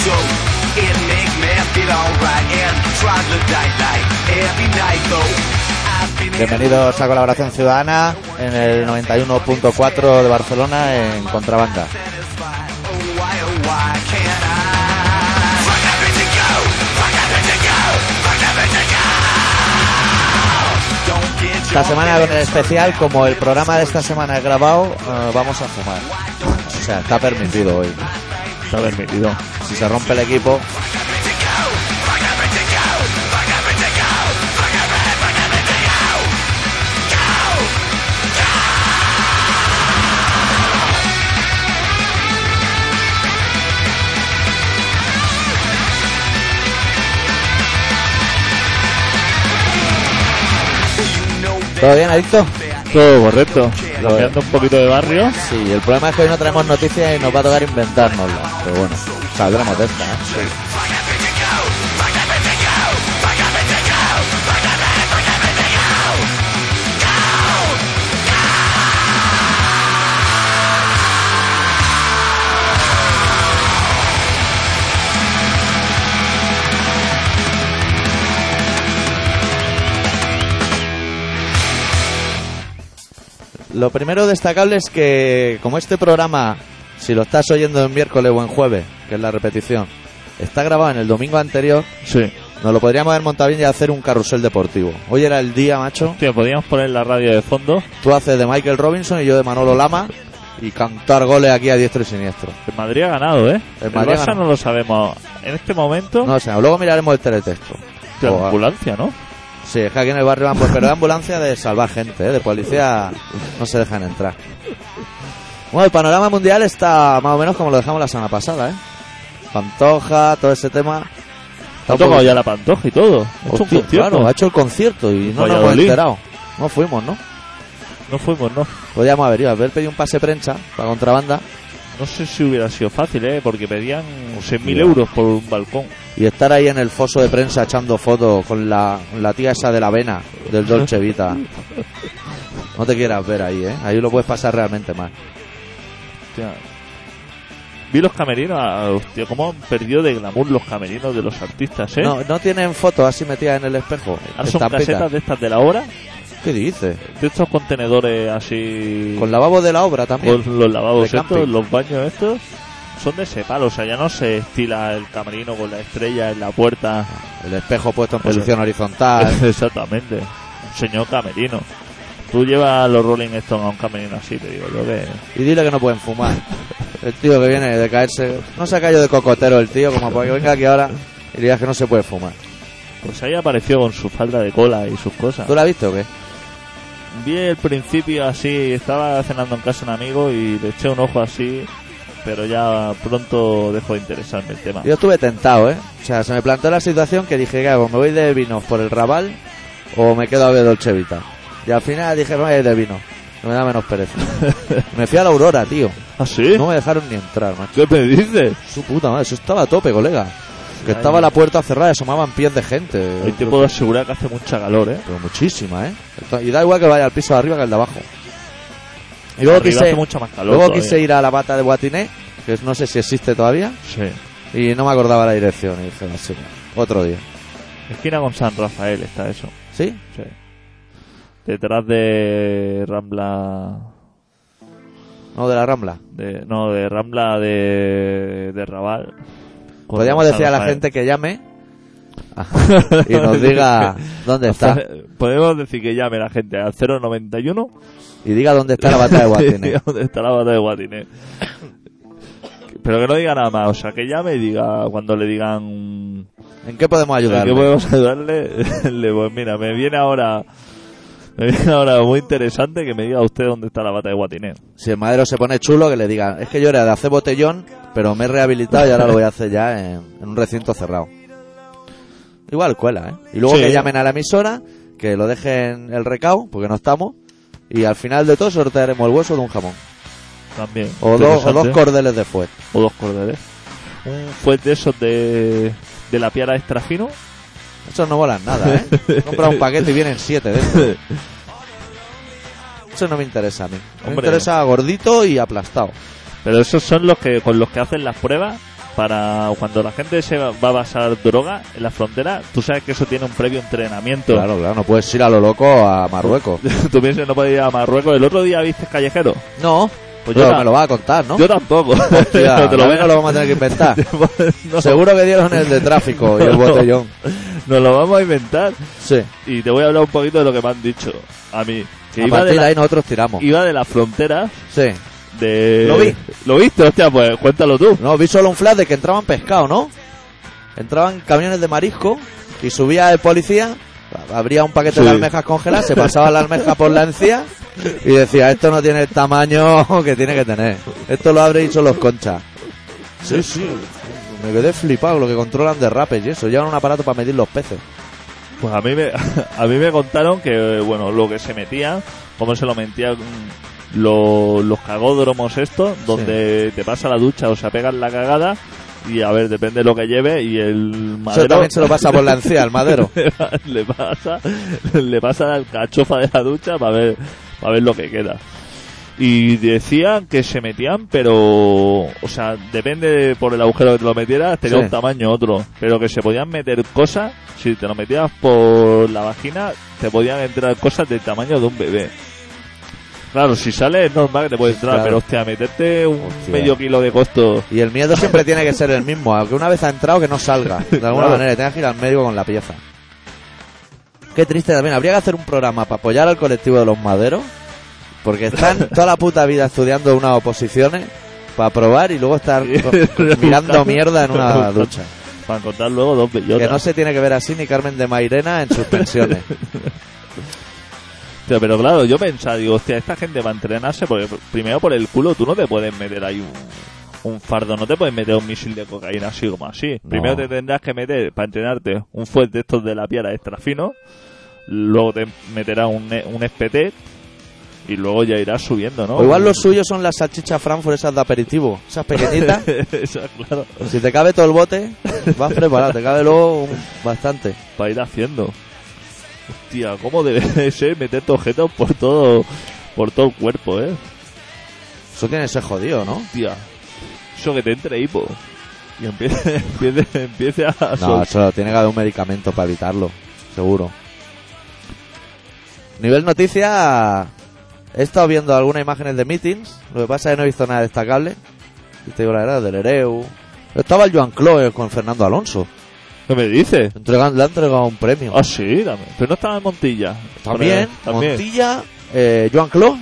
so it make me feel alright and troglodyte like every night though. I've been Bienvenidos a Colaboración Ciudadana en el 91.4 de Barcelona en Contrabanda. Esta semana con el especial, como el programa de esta semana es grabado, eh, vamos a fumar. O sea, está permitido hoy. Está permitido. Si se rompe el equipo, ¿todo bien, Adicto? Todo correcto. Cambiando un poquito de barrio. Sí, el problema es que hoy no traemos noticias y nos va a tocar inventárnoslas. Pero bueno, ¿eh? Lo primero destacable es que, como este programa, si lo estás oyendo en miércoles o en jueves, que es la repetición, está grabado en el domingo anterior, Sí. nos lo podríamos haber montado bien y hacer un carrusel deportivo. Hoy era el día, macho. Tío, podríamos poner la radio de fondo. Tú haces de Michael Robinson y yo de Manolo Lama y cantar goles aquí a diestro y siniestro. El Madrid ha ganado, ¿eh? El El, Madrid Barça no lo sabemos. En este momento, No sé, luego miraremos el teletexto. tío, o- la ambulancia, ¿no? Sí, es que aquí en el barrio van por pero de ambulancia de salvar gente, ¿eh? de policía no se dejan entrar. Bueno, el panorama mundial está más o menos como lo dejamos la semana pasada, ¿eh? Pantoja, todo ese tema. Ha tocado poco- ya la pantoja y todo. Ha hecho un Hostia, claro, ha hecho el concierto y no nos hemos enterado. No fuimos, ¿no? No fuimos, no. Podríamos haber ido, haber pedido un pase prensa para contrabanda No sé si hubiera sido fácil, ¿eh? Porque pedían 6.000 Hostia. euros por un balcón. y estar ahí en el foso de prensa echando fotos con la, con la tía esa de la avena del Dolce Vita. No te quieras ver ahí, ¿eh? Ahí lo puedes pasar realmente mal. Hostia. Vi los camerinos, ah, hostia, cómo han perdido de glamour los camerinos de los artistas, ¿eh? No, no tienen fotos así metidas en el espejo. Ahora son casetas de estas de la obra, ¿Qué dices? de estos contenedores así... Con lavabo de la obra también. con los lavabos de estos, camping. los baños estos, son de ese palo, o sea, ya no se estila el camerino con la estrella en la puerta. El espejo puesto en posición horizontal. Exactamente, un señor camerino. Tú llevas los Rolling Stones a un camerino así, te digo yo que... y dile que no pueden fumar. El tío que viene de caerse. No se ha caído de cocotero el tío, como para que venga aquí ahora y digas que no se puede fumar. Pues ahí apareció con su falda de cola y sus cosas. ¿Tú lo has visto o qué? Vi el principio así, estaba cenando en casa un amigo y le eché un ojo así, pero ya pronto dejó de interesarme el tema. Yo estuve tentado, ¿eh? O sea, se me planteó la situación que dije, ¿qué hago? ¿Me voy de vinos por el Raval o me quedo a ver Dolce Vita? Y al final dije, voy a ir de vino. que Me da menos pereza. me fui a la Aurora, tío. ¿Ah, sí? No me dejaron ni entrar, macho. ¿Qué me dices? Su puta madre, eso estaba a tope, colega. Que Ay. estaba la puerta cerrada y asomaban pies de gente. Hoy te puedo asegurar que hace mucha calor, ¿eh? Pero muchísima, ¿eh? Y da igual que vaya al piso de arriba que al de abajo. Y luego Arriba quise, mucha más calor luego todavía. quise ir a la bata de Guatiné, que no sé si existe todavía, Sí. y no me acordaba la dirección. Y dije, sí, otro día. Esquina con San Rafael está eso. ¿Sí? Sí. Detrás de Rambla... No, de la Rambla. De, no, de Rambla de, de Raval. Podríamos decir a la gente que llame y nos diga dónde está. Podemos decir que llame la gente al 091 Y diga dónde está la bata de Guatiné. ¿Dónde está la bata de Guatiné? Pero que no diga nada más, o sea, que llame y diga cuando le digan ¿En qué podemos ¿en ayudar? qué podemos ayudarle, le pues mira, me viene ahora me viene ahora muy interesante que me diga usted dónde está la bata de Guatiné. Si el madero se pone chulo, que le diga, es que yo era de hacer botellón, pero me he rehabilitado y ahora lo voy a hacer ya en, en un recinto cerrado. Igual cuela, ¿eh? Y luego Sí. que llamen a la emisora, que lo dejen el recao, porque no estamos, y al final de todo sortearemos el hueso de un jamón. También. O, dos- o dos cordeles de fuet. o dos cordeles. Un fuet de esos de, de la piara extra fino. Esos no molan nada, ¿eh? Compra un paquete y vienen siete dentro. Eso no me interesa a mí. Me Hombre. interesa gordito y aplastado. Pero esos son los que con los que hacen las pruebas para cuando la gente se va a pasar droga en la frontera, tú sabes que eso tiene un previo entrenamiento. Claro, claro, no puedes ir a lo loco a Marruecos. tú piensas que no puedes ir a Marruecos. El otro día viste Callejero. No, Pues pero yo, me lo vas a contar, ¿no? yo tampoco. Hostia, Pero te lo nos lo vamos a tener que inventar. No, Seguro que dieron el de tráfico y el botellón. Nos lo vamos a inventar. Sí. Y te voy a hablar un poquito de lo que me han dicho a mí. Que A iba de, partir de la, ahí nosotros tiramos. iba de la frontera Sí. de... Lo vi. ¿Lo viste? Hostia, pues cuéntalo tú. No, vi solo un flash de que entraban pescado, ¿no? Entraban camiones de marisco y subía el policía, abría un paquete Sí. de almejas congeladas, se pasaba la almeja por la encía y decía, esto no tiene el tamaño que tiene que tener. Esto lo abre y son los conchas. Sí, sí. Me quedé flipado lo que controlan derrapes y eso. Llevan un aparato para medir los peces. Pues a mí me, a mí me contaron que, bueno, lo que se metía, cómo se lo metían lo- los cagódromos estos, donde te pasa la ducha o se pegan la cagada y a ver, depende de lo que lleve y el Eso madero también se lo pasa por la encía al madero. le pasa le pasa la cachofa de la ducha para ver para ver lo que queda y decían que se metían pero o sea depende de- por el agujero que te lo metieras tenía Sí. un tamaño otro pero que se podían meter cosas si te lo metías por la vagina te podían entrar cosas del tamaño de un bebé Claro, si sale es normal que te puede entrar, Claro. pero hostia, meterte un Hostia. medio kilo de costo. Y el miedo siempre tiene que ser el mismo, aunque una vez ha entrado que no salga. De alguna Claro. manera, tengas que ir al médico con la pieza. Qué triste también. Habría que hacer un programa para apoyar al colectivo de los maderos. Porque están toda la puta vida estudiando unas oposiciones para probar y luego estar mirando mierda en una ducha. Para encontrar luego dos bellotas. Que no se tiene que ver así ni Carmen de Mairena en sus pensiones. Pero claro, yo pensaba, digo, hostia, esta gente va a entrenarse porque primero por el culo tú no te puedes meter ahí un, un fardo, no te puedes meter un misil de cocaína así como así. No. Primero te tendrás que meter, para entrenarte, un fuet de estos de la piedra extra fino, luego te meterás un, un espetet y luego ya irás subiendo, ¿no? O igual los suyos son las salchichas Frankfurt esas de aperitivo. Esas pequeñitas. Claro, si te cabe todo el bote, vas preparado. Te cabe luego un- bastante. para ir haciendo. Hostia, ¿cómo debe de ser meterte objetos por todo, por todo el cuerpo, eh? Eso tiene que ser jodido, ¿no? Hostia, eso que te entre hipo. Y empiece, empiece, empiece a No, eso tiene que haber un medicamento para evitarlo, seguro. Nivel noticia, he estado viendo algunas imágenes de meetings, lo que pasa es que no he visto nada destacable. Y te digo la verdad, del Ereu. Estaba el Joan Cloe con Fernando Alonso, ¿Qué me dices? entregando, le ha entregado un premio. Ah, sí, también. Pero no estaba en Montilla. también, También. Montilla, eh, Joan Cloe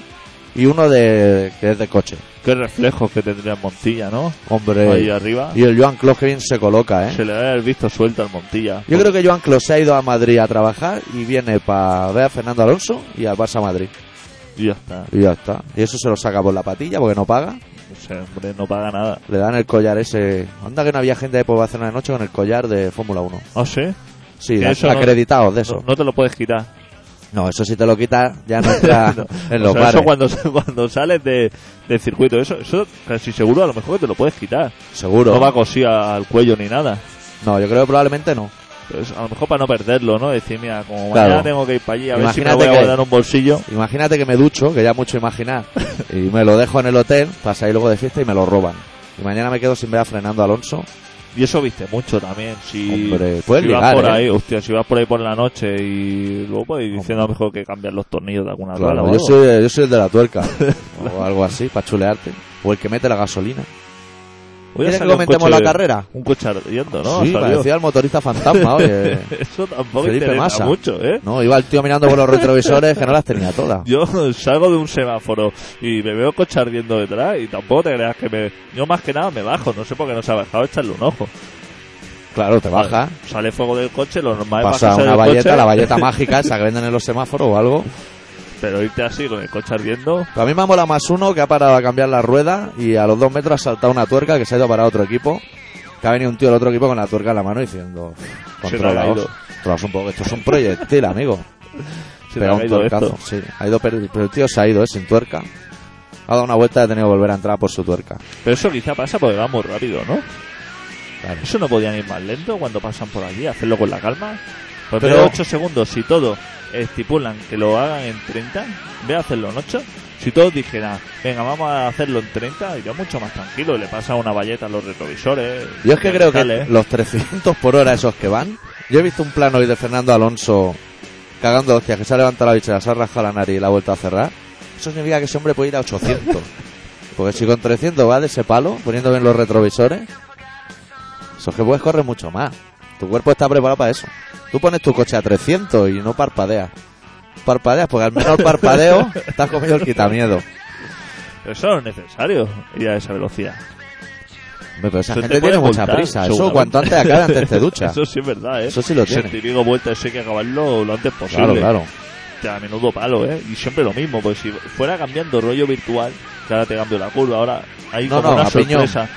y uno de que es de coche. Qué reflejos que tendría en Montilla, ¿no? Hombre, Ahí arriba. y el Joan Cloe que bien se coloca, ¿eh? Se le debe haber visto suelto al Montilla. Yo creo que Joan Clos se ha ido a Madrid a trabajar y viene para ver a Fernando Alonso y al Barça Madrid. Y ya está. Y ya está. Y eso se lo saca por la patilla porque no paga. O sea, hombre, no paga nada. Le dan el collar ese. Anda que no había gente de por Barcelona de noche con el collar de Fórmula 1. ¿Ah, sí? Sí, de- eso no- acreditados de eso. No, no te lo puedes quitar. No, eso si te lo quitas ya no entra en los O sea, bares. eso cuando, cuando sales de, del circuito, eso, eso casi seguro a lo mejor que te lo puedes quitar. Seguro. No va cosido al cuello ni nada. No, yo creo que probablemente no. Pues a lo mejor para no perderlo, ¿no? Decir, mira, como Claro. mañana tengo que ir para allí, a ver si me voy a que- guardar un bolsillo. Imagínate que me ducho, que ya mucho imaginar, y me lo dejo en el hotel, pasa ahí luego de fiesta y me lo roban. Y mañana me quedo sin ver a Fernando Alonso. Y eso viste mucho también. Si, Hombre, vas por ¿eh? ahí, hostia, si vas por ahí por la noche y luego puedes ir diciendo a lo mejor que cambiar los tornillos de alguna Claro, yo soy, yo soy el de la tuerca. o algo así, para chulearte. O el que mete la gasolina. Voy a ¿Quieres que comentemos la carrera? Un coche ardiendo, ¿no? sí, parecía el motorista fantasma, oye. Eso tampoco Felipe interesa Massa. mucho, ¿eh? No, iba el tío mirando por los retrovisores que no las tenía todas. Yo salgo de un semáforo y me veo coche ardiendo detrás y tampoco te creas que me... Yo más que nada me bajo, no sé por qué no se ha bajado, echarle un ojo. Claro, te baja, Sale fuego del coche, lo normal es pasa una valleta, coche, la valleta mágica esa que venden en los semáforos o algo. Pero irte así con el coche ardiendo... A mí me mola más uno que ha parado a cambiar la rueda y a los dos metros ha saltado una tuerca que se ha ido para otro equipo. Que ha venido un tío del otro equipo con la tuerca en la mano diciendo, ha controlaos, caído. controlaos un poco, esto es un proyectil, amigo. Se Pega ha un tuercazo, sí. Ha ido pero el tío se ha ido, ¿eh? Sin tuerca. Ha dado una vuelta y ha tenido que volver a entrar por su tuerca. Pero eso quizá pasa porque va muy rápido, ¿no? Claro. Eso no podían ir más lento cuando pasan por allí, hacerlo con la calma. Pues Pero- pero 8 segundos, si todo estipulan que lo hagan en 30, ve a hacerlo en 8. Si todos dijeran, venga, vamos a hacerlo en 30, iría mucho más tranquilo. Le pasa una valleta a los retrovisores. Yo es que creo que los 300 por hora esos que van. Yo he visto un plano hoy de Fernando Alonso cagando hostias, que se ha levantado la bichera, se ha rajado la nariz y la ha vuelto a cerrar. Eso significa que ese hombre puede ir a 800. Porque si con 300 va de ese palo, poniendo bien los retrovisores, eso es que puedes correr mucho más. Tu cuerpo está preparado para eso. Tú pones tu coche a 300 y no parpadeas. Parpadeas porque al menor parpadeo te has comido el quitamiedo. Pero eso no es necesario, ir a esa velocidad. Hombre, Pero esa Eso te gente tiene mucha prisa. Eso cuanto antes acabe, antes te ducha. Eso sí es verdad, ¿eh? Eso sí lo tiene. Ese típico vuelta, eso hay que acabarlo lo antes posible. Claro, claro. Ya, a menudo palo, ¿eh? Y siempre lo mismo, pues si fuera cambiando rollo virtual, que ahora te cambio la curva, ahora hay No, como no, una a piñón. sorpresa.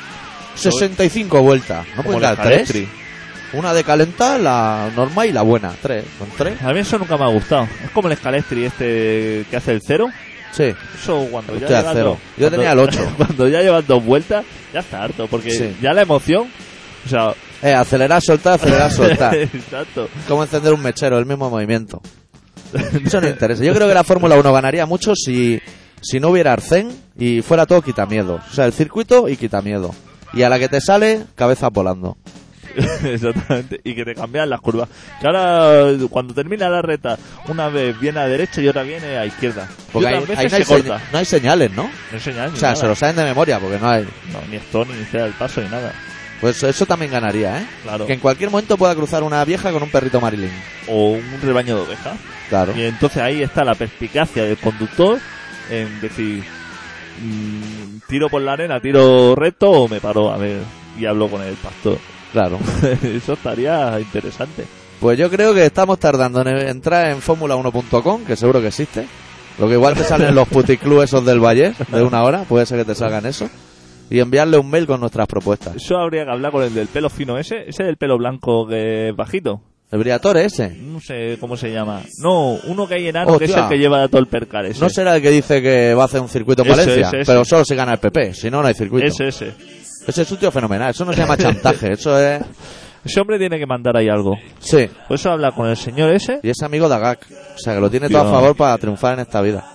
65 vueltas. ¿No puedes dar la tres? Calestri. Una de calentar, la normal y la buena. Tres. ¿Con tres? A mí eso nunca me ha gustado. Es como el Scalestri este que hace el cero. Sí. Eso cuando ya llevas cero. dos- Yo cuando- tenía el ocho. Cuando ya llevas dos vueltas, ya está harto, porque Sí. ya la emoción, o sea, Eh, acelerar, soltar, acelerar, soltar. exacto. como encender un mechero, el mismo movimiento. Eso no interesa. Yo creo que la Fórmula 1 ganaría mucho si, si no hubiera arcén y fuera todo quitamiedo. O sea, el circuito y quitamiedo. Y a la que te sale, cabeza volando. Exactamente, y que te cambian las curvas. Que ahora, cuando termina la reta, una vez viene a derecha y otra viene a izquierda. Porque y ahí, otras ahí veces no, hay se corta. no hay señales, ¿no? No enseñan O sea, se lo saben de memoria porque no hay. No, ni stop, ni iniciar el paso, ni nada. Pues eso también ganaría, ¿eh? Claro. Que en cualquier momento pueda cruzar una vieja con un perrito marilín. O un rebaño de ovejas. Claro. Y entonces ahí está la perspicacia del conductor en decir, mm, tiro por la arena, tiro recto o me paro a ver y hablo con el pastor. Claro. Eso estaría interesante. Pues yo creo que estamos tardando en entrar en Fórmula1.com, que seguro que existe. Lo que igual te salen los puticlubs esos del Valle de una hora, puede ser que te salgan eso. Y enviarle un mail con nuestras propuestas. Eso habría que hablar con el del pelo fino ese, ese del pelo blanco que es bajito. El Briatore ese. No sé cómo se llama. No, uno que hay enano que es Hostia. el que lleva todo el percal ese. No será el que dice que va a hacer un circuito en Ese, Valencia, ese, ese. pero solo si gana el PP, si no, no hay circuito. Ese, ese. Ese es un tío fenomenal, eso no se llama chantaje, eso es... Ese hombre tiene que mandar ahí algo. Sí, Por eso habla con el señor ese. y es amigo de Agak, o sea que lo tiene todo a favor para triunfar en esta vida.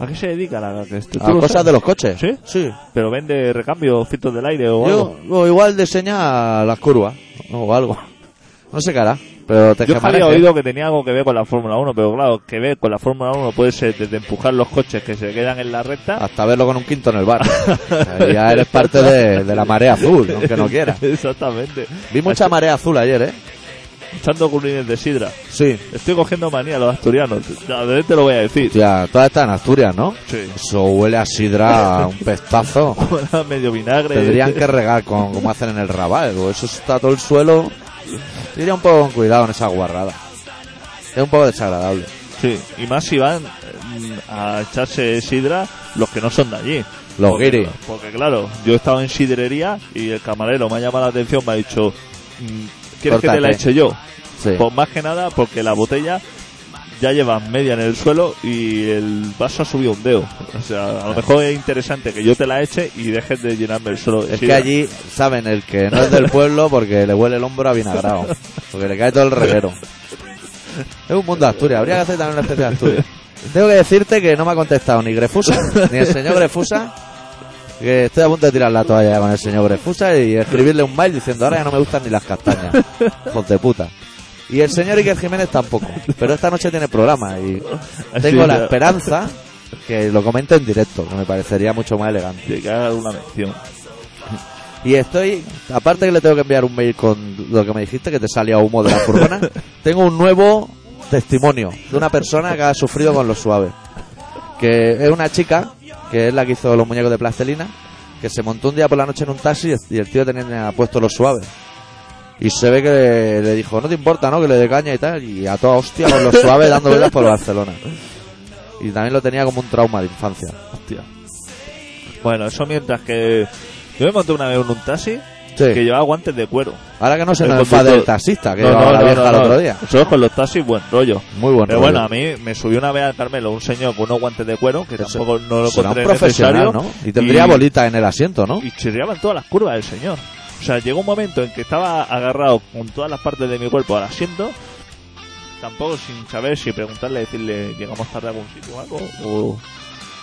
¿A qué se dedica la este? A cosas de los coches. ¿Sí? Sí. Pero vende recambio, filtros del aire o algo. O igual diseña las curvas, o algo. No sé qué hará, pero te Yo había oído que tenía algo que ver con la Fórmula 1, pero claro, que ver con la Fórmula 1 puede ser desde empujar los coches que se quedan en la recta. Hasta verlo con un quinto en el bar. Ya eres parte de, de la marea azul, aunque no quieras. Exactamente. Vi mucha marea azul ayer, ¿eh? Echando currines de sidra. Sí. Estoy cogiendo manía a los asturianos. De te lo voy a decir. Ya, toda esta en Asturias, ¿no? Sí. Eso huele a sidra, un pestazo. Medio vinagre. Tendrían que regar con, como hacen en el Raval, o eso está todo el suelo. Yo iría un poco con cuidado en esa guarrada. Es un poco desagradable. Sí, y más si van mm, a echarse sidra los que no son de allí. Los porque, guiris. Porque claro, yo he estado en sidrería y el camarero me ha llamado la atención, me ha dicho, mm, ¿quieres que te la eche yo? Sí. Pues más que nada porque la botella ya lleva media en el suelo y el vaso ha subido un dedo. O sea, a lo mejor es interesante que yo te la eche y dejes de llenarme el suelo. Es que allí saben el que no es del pueblo porque le huele el hombro a vinagrado. Porque le cae todo el reguero. Es un mundo de Asturias. Habría que hacer también una especie de Asturias. Tengo que decirte que no me ha contestado ni Grefusa, ni el señor Grefusa. Que estoy a punto de tirar la toalla con el señor Grefusa y escribirle un mail diciendo ahora ya no me gustan ni las castañas. Hijos de puta. Y el señor Iker Jiménez tampoco. Pero esta noche tiene programa y tengo la esperanza que lo comente en directo, que me parecería mucho más elegante. que haga una mención. Y estoy, aparte que le tengo que enviar un mail con lo que me dijiste, que te salía humo de la furgona, tengo un nuevo testimonio de una persona que ha sufrido con los suaves. Que es una chica, que es la que hizo los muñecos de plastelina, que se montó un día por la noche en un taxi y el tío tenía puesto los suaves. Y se ve que le, le dijo, no te importa, ¿no? Que le dé caña y tal. Y a toda hostia con los suaves dando vueltas por Barcelona. Y también lo tenía como un trauma de infancia. Hostia. Bueno, eso mientras que... Yo me monté una vez en un taxi Sí. que llevaba guantes de cuero. Ahora que no se El nos enfade el taxista, que No, llevaba no, la vieja no, el otro día. Nosotros con los taxis, buen rollo. Muy bueno. Pero bueno, a mí me subió una vez al Carmelo un señor con unos guantes de cuero que Eso- tampoco no lo Será un profesional, necesario. ¿no? Y tendría y- bolita en el asiento, ¿no? Y chirriaban todas las curvas del señor. O sea, llegó un momento en que estaba agarrado con todas las partes de mi cuerpo al asiento, tampoco sin saber si preguntarle, decirle, llegamos tarde a algún sitio o algo, o...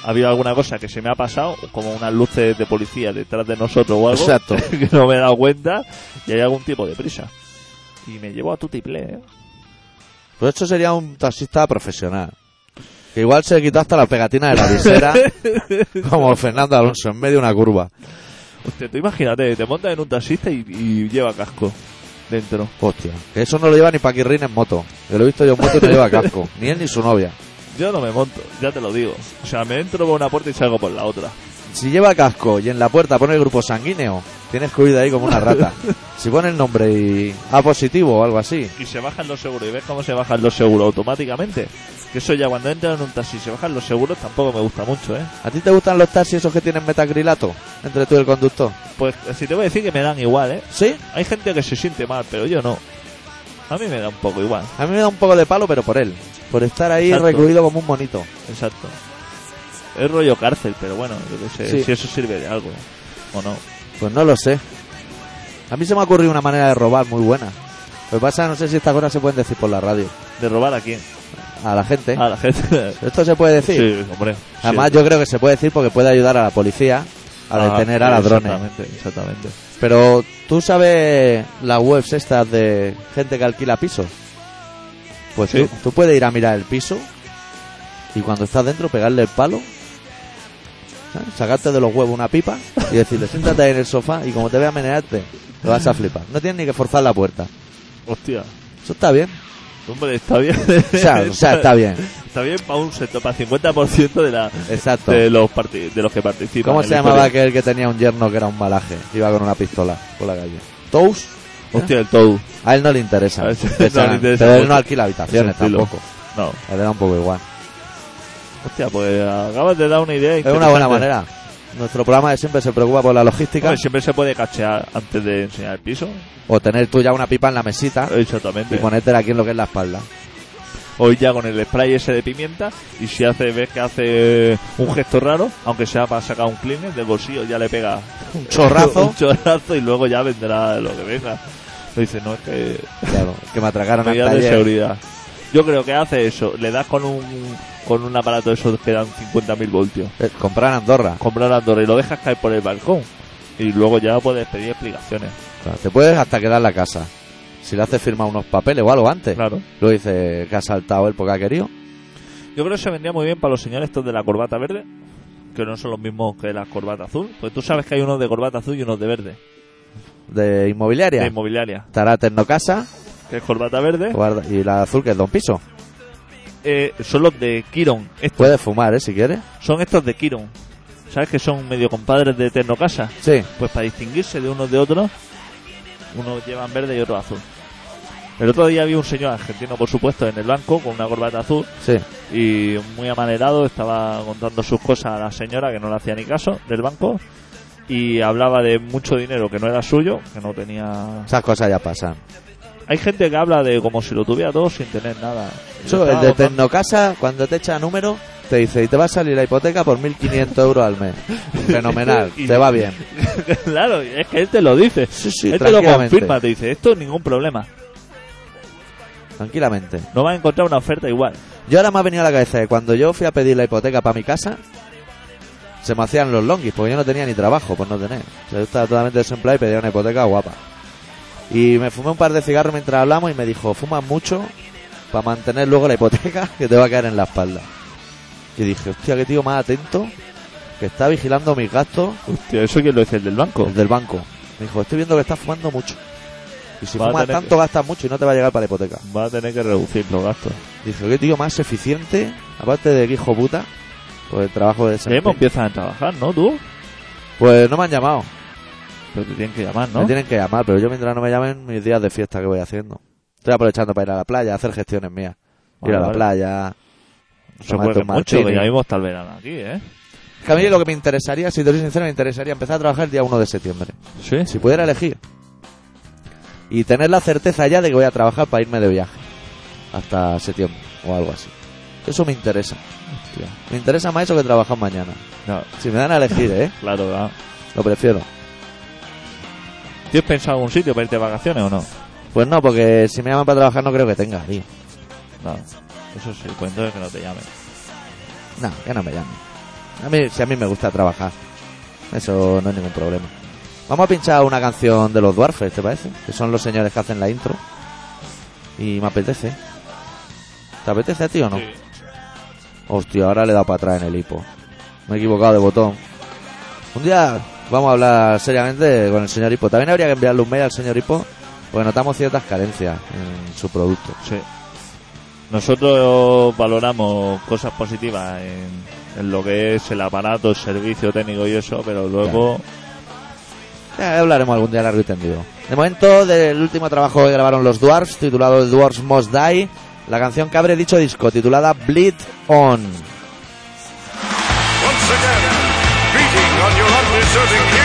ha habido alguna cosa que se me ha pasado, como unas luces de policía detrás de nosotros o algo, Exacto. que no me he dado cuenta y hay algún tipo de prisa. Y me llevo a tutiplé, ¿eh? Pues esto sería un taxista profesional. Que igual se quitó hasta la pegatina de la visera, como Fernando Alonso, en medio de una curva. Hostia, tú imagínate, te montas en un taxista y, y lleva casco dentro. Hostia, que eso no lo lleva ni Paquirrin en moto. Yo lo he visto yo en moto y no lleva casco. Ni él ni su novia. Yo no me monto, ya te lo digo. O sea, me entro por una puerta y salgo por la otra. Si lleva casco y en la puerta pone el grupo sanguíneo, tienes que huir de ahí como una rata. Si pone el nombre y A positivo o algo así, Y se bajan los seguros y ves cómo se bajan los seguros automáticamente. Que eso ya cuando entran en un taxi y se bajan los seguros tampoco me gusta mucho, ¿eh? ¿a ti te gustan los taxis esos que tienen metacrilato entre tú y el conductor? Pues si te voy a decir que me dan igual, ¿eh? ¿Sí? Hay gente que se siente mal, pero yo no. A mí me da un poco igual. A mí me da un poco de palo, pero por él. Por estar ahí Exacto. recluido como un monito. Exacto. Es rollo cárcel, pero bueno, yo qué sé, Sí. si eso sirve de algo. O no. Pues no lo sé. A mí se me ha ocurrido una manera de robar muy buena. Lo que pasa, no sé si estas cosas se pueden decir por la radio. ¿De robar a quién? A la gente. A la gente. ¿Esto se puede decir? Sí, hombre. Además, Sí. yo creo que se puede decir porque puede ayudar a la policía a Ah, detener a ladrones. Exactamente, exactamente. Pero, ¿tú sabes las webs estas de gente que alquila pisos? Pues Sí. tú, tú puedes ir a mirar el piso y cuando estás dentro pegarle el palo, ¿sabes? sacarte de los huevos una pipa y decirle, siéntate ahí en el sofá y como te vea menearte, te vas a flipar. No tienes ni que forzar la puerta. Hostia. Eso está bien. Hombre, está bien. O sea, o sea, está bien. Está bien para un sector, para el 50% de, la, Exacto. de, los de los que participan. ¿Cómo se la llamaba aquel que tenía un yerno que era un malaje? Iba con una pistola por la calle. ¿Tous? Hostia, el Toad. A él no le interesa. A ese no le interesa pero él no alquila habitaciones tampoco. No. A él le da un poco igual. Hostia, pues acabas de dar una idea Es una buena manera. Nuestro programa de siempre se preocupa por la logística Hombre, siempre se puede cachear antes de enseñar el piso. o tener tú ya una pipa en la mesita Exactamente. y ponértela aquí en lo que es la espalda. Hoy ya con el spray ese de pimienta y si hace ves que hace un gesto raro, aunque sea para sacar un cleaner del bolsillo, ya le pega Un chorrazo. un chorrazo y luego ya vendrá lo que venga. Lo dice, no es que claro, que me atracaron al medidas de taller. seguridad. Yo creo que hace eso, le das con un con un aparato de esos que dan 50.000 voltios. Eh, comprar en Andorra. Comprar Andorra y lo dejas caer por el balcón. Y luego ya puedes pedir explicaciones. Claro, te puedes hasta quedar la casa. Si le haces firmar unos papeles o algo antes. Claro. Luego dice que ha saltado él porque ha querido. Yo creo que se vendría muy bien para los señores estos de la corbata verde, que no son los mismos que la corbata azul. Pues tú sabes que hay unos de corbata azul y unos de verde, De inmobiliaria. de inmobiliaria. Estará Tecnocasa Que es corbata verde. guarda- y la azul que es Don Piso. Eh, son los de Kiron. Estos. Puedes fumar, ¿eh? Si quieres. Son estos de Kiron. ¿Sabes que son medio compadres de Tecnocasa? Sí. Pues para distinguirse de unos de otros, unos llevan verde y otros azul. El otro día había un señor argentino, por supuesto, en el banco con una corbata azul Sí. y muy amanerado estaba contando sus cosas a la señora que no le hacía ni caso del banco y hablaba de mucho dinero que no era suyo, que no tenía... Esas cosas ya pasan. Hay gente que habla de como si lo tuviera todo sin tener nada. Eso, el de Tecnocasa, cuando te echa número, te dice, y te va a salir la hipoteca por 1.500 euros al mes. Fenomenal, Y- te va bien. claro, es que él te lo dice. Sí, sí, él te lo confirma, te dice, esto ningún problema. Tranquilamente. No vas a encontrar una oferta igual. Yo ahora me ha venido a la cabeza que cuando yo fui a pedir la hipoteca para mi casa, se me hacían los longuis, porque yo no tenía ni trabajo por no tener. O sea, yo estaba totalmente desempleado y pedía una hipoteca guapa. Y me fumé un par de cigarros mientras hablamos y me dijo, fumas mucho para mantener luego la hipoteca que te va a caer en la espalda. Y dije, hostia, qué tío más atento, que está vigilando mis gastos, Hostia, ¿eso quién lo dice? ¿El del banco? el del banco. Me dijo, estoy viendo que estás fumando mucho. Y si Va fumas tanto, gastas mucho y no te va a llegar para la hipoteca. Va a tener que reducir los gastos. Dice, qué tío más eficiente, aparte de que hijo puta, pues el trabajo de desempeño. empiezas a trabajar, ¿no? Tú. Pues no me han llamado, Pero te tienen que llamar, me ¿no? tienen que llamar, pero yo mientras no me llamen, mis días de fiesta que voy haciendo. Estoy aprovechando para ir a la playa, hacer gestiones mías. ir a la vale. playa. Se un mucho, que ya mismo está el verano aquí, ¿eh? Es que a mí lo que me interesaría, si te soy sincero, me interesaría empezar a trabajar el día 1 de septiembre. Sí. Si pudiera elegir. Y tener la certeza ya de que voy a trabajar para irme de viaje. Hasta septiembre o algo así. Eso me interesa. Hostia. Me interesa más eso que trabajar mañana. No, Si me dan a elegir, ¿eh? claro, ¿verdad? Lo prefiero. ¿Tienes pensado algún sitio para irte de vacaciones o no? Pues no, porque si me llaman para trabajar no creo que tenga, tío. No. Eso sí, pues entonces que no te llamen. No, que no me llamen. A mí, si a mí me gusta trabajar. Eso no es ningún problema. Vamos a pinchar una canción de los Dwarfes, ¿te parece? Que son los señores que hacen la intro. Y me apetece. ¿Te apetece a ti o no? Sí. Hostia, ahora le he dado para atrás en el hipo. Me he equivocado de botón. Un día vamos a hablar seriamente con el señor Hipo. También habría que enviarle un mail al señor Hipo porque notamos ciertas carencias en su producto. Sí. Nosotros valoramos cosas positivas en, en lo que es el aparato, el servicio técnico y eso, pero luego Ya hablaremos algún día largo y tendido. De momento, del último trabajo que grabaron los Dwarfs, titulado The Dwarfs Must Die, la canción que abre dicho disco, titulada Bleed On. serving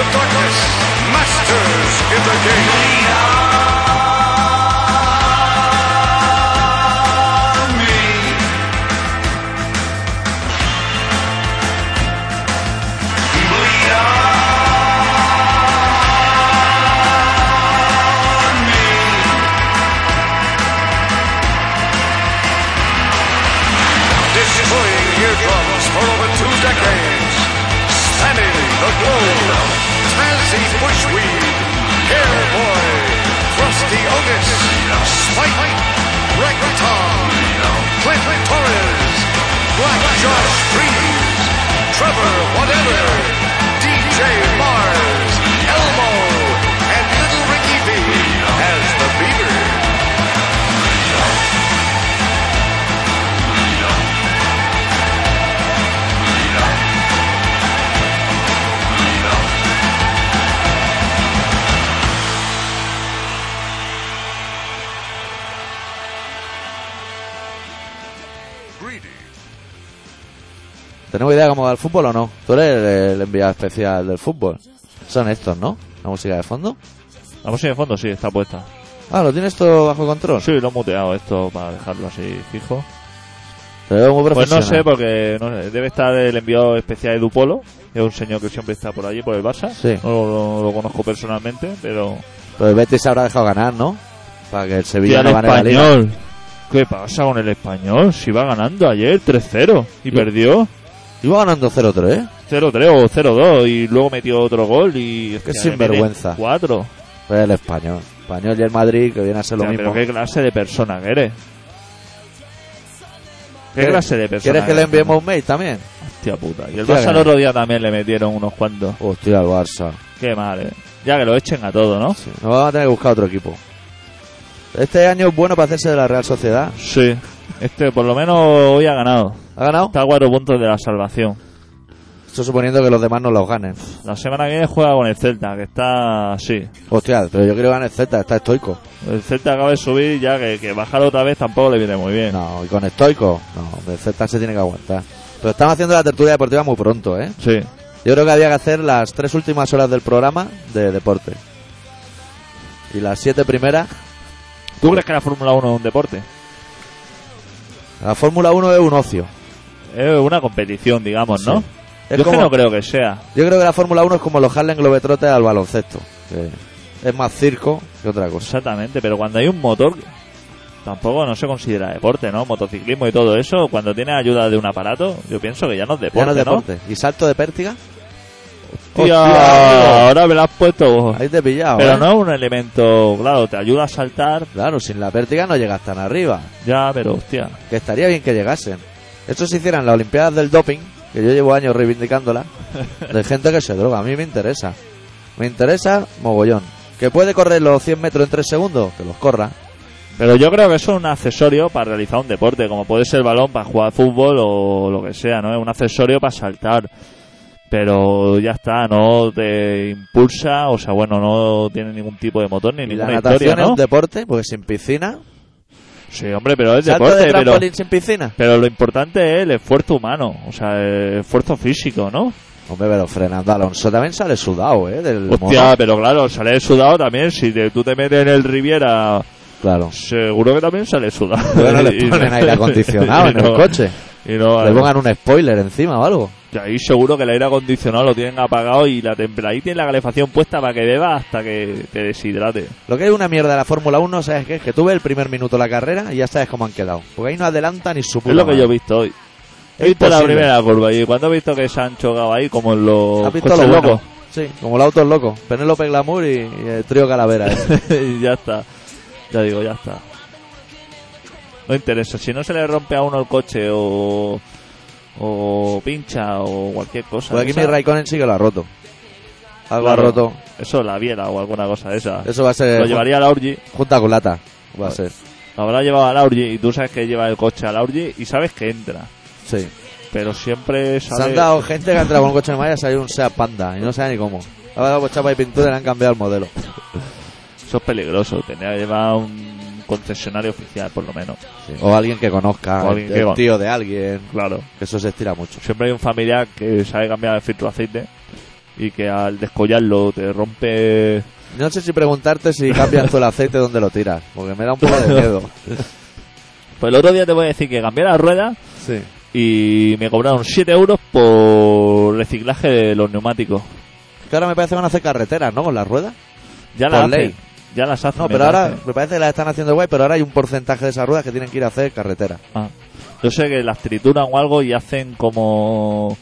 Spartacus, masters in the game. Bushweed. Hairboy. Frosty Otis. Spike. Rectom. Clint Torres. Black Josh Freeze. Trevor ¿Tenemos idea cómo va el fútbol o no? Tú eres el, enviado especial del fútbol. Son estos, ¿no? La música de fondo. la música de fondo sí está puesta. Ah, ¿lo tienes todo bajo control? Sí, lo he muteado esto para dejarlo así fijo. Muy Pues no sé, porque no sé, debe estar el enviado especial Edu Polo, que es un señor que siempre está por allí, por el Barça. Sí. No lo, no lo conozco personalmente, pero... Pero el Betis habrá dejado ganar, ¿no? Para que el Sevilla no gane la liga. español. ¿Qué pasa con el español? Si va ganando ayer 3-0 y Sí. perdió Iba ganando 0-3. 0-3 o 0-2 y luego metió otro gol y... Qué sinvergüenza. 4. Pues el español. Español y el Madrid, que viene a ser lo mismo. pero qué clase de persona que eres. ¿Qué ¿Quieres- clase de persona ¿Quieres que le enviemos un mail también? Hostia puta. Y el Hostia, Barça el otro día también le metieron unos cuantos. Hostia, el Barça. Qué mal, eh. Ya que lo echen a todo, ¿no? Sí, Nos vamos a tener que buscar otro equipo. Este año es bueno para hacerse de la Real Sociedad. Sí. Este por lo menos hoy ha ganado. ¿Ha ganado? Está a cuatro puntos de la salvación. Esto suponiendo que los demás no los ganen. La semana que viene juega con el Celta, que está así. Hostia, pero yo quiero ganar el Z, está estoico. El Celta acaba de subir ya que, que bajar otra vez tampoco le viene muy bien. No, y con estoico, no, el Z se tiene que aguantar. Pero estamos haciendo la tertulia deportiva muy pronto, ¿eh? Sí. Yo creo que había que hacer las tres últimas horas del programa de deporte. Y las siete primeras, ¿Tú crees que la Fórmula 1 es un deporte? la Fórmula 1 es un ocio. Es una competición, digamos, ¿no? Sí. Es Yo que no creo que sea. Yo creo que la Fórmula 1 es como los Harlem Globetrotters al baloncesto. que es más circo que otra cosa. Exactamente, pero cuando hay un motor, tampoco no se considera deporte, ¿no? Motociclismo y todo eso, cuando tiene ayuda de un aparato, yo pienso que ya no es Ya deporte, no es ¿no? deporte. ¿Y salto de pértiga? Hostia, Hostia, ahora me lo has puesto. Ahí te he pillado. Pero ¿eh? no es un elemento, claro, te ayuda a saltar, Claro, sin la pértiga no llegas tan arriba. ya, pero hostia. Que estaría bien que llegasen. Eso se hicieran las Olimpiadas del Doping, que yo llevo años reivindicándola, de gente que se droga. A mí me interesa. Me interesa mogollón. ¿Que puede correr los 100 metros en 3 segundos? Que los corra. Pero yo creo que eso es un accesorio para realizar un deporte, como puede ser el balón para jugar fútbol o lo que sea, ¿no? Es un accesorio para saltar. Pero ya está, no te impulsa, o sea, bueno, no tiene ningún tipo de motor ni Y la ninguna natación historia, es ¿no? un deporte, porque sin piscina. Sí, hombre, pero es Salto deporte, de pero, trampolín sin piscina. pero lo importante es el esfuerzo humano, o sea, el esfuerzo físico, ¿no? Hombre, pero Fernando Alonso también sale sudado, ¿eh? Del Hostia, mono. pero claro, sale sudado también, si te- tú te metes en el Riviera, Claro. seguro que también sale sudado. Bueno, le ponen aire acondicionado en el coche. Y no, Le pongan un spoiler encima o algo. Y ahí seguro que el aire acondicionado lo tienen apagado y la temperatura ahí tiene la calefacción puesta para que beba hasta que te deshidrate. Lo que es una mierda de la Fórmula 1, ¿sabes qué? Es que tú ves el primer minuto de la carrera y ya sabes cómo han quedado. Porque ahí no adelantan ni su puta es lo que yo he visto hoy. He visto la primera curva y cuando he visto que se han chocado ahí como en los ¿Has visto coches lo bueno? locos. Sí, como el auto loco. Penélope Glamour y, y el trío Calavera. ese. y ya está. Ya digo, ya está. No interesa. Si no se le rompe a uno el coche o, o pincha o cualquier cosa. Pues aquí esa- mi Raikkonen sí que lo ha roto. Algo Claro. ha roto. Eso, la viera o alguna cosa de esa. Eso va a ser Lo llevaría a la Urgi. junta con lata. Va a ser. Lo habrá llevado a la Urgi y tú sabes que lleva el coche a la Urgi y sabes que entra. Sí. Pero siempre Se sale... han dado gente que ha entrado con un coche de malla y ha salido un Seat Panda. Y no sabe ni cómo. Ha dado pues chapa y pintura y le han cambiado el modelo. Eso es peligroso. Tenía que llevar un concesionario oficial, por lo menos. Sí. O alguien que conozca. O alguien el, que el con- tío de alguien. Claro. Que eso se estira mucho. Siempre hay un familiar que sabe cambiar el filtro de aceite y que al descollarlo te rompe... No sé si preguntarte si cambias tú el aceite donde lo tiras. Porque me da un poco de miedo. Pues el otro día te voy a decir que cambié la rueda Sí. y me cobraron 7 euros por reciclaje de los neumáticos. Que ahora me parece que van a hacer carreteras, ¿no? Con las ruedas. Ya las hacen. Ya las hacen. No, me pero ahora parece. me parece que las están haciendo guay, pero ahora hay un porcentaje de esas ruedas que tienen que ir a hacer carretera. Ah. Yo sé que las trituran o algo y hacen como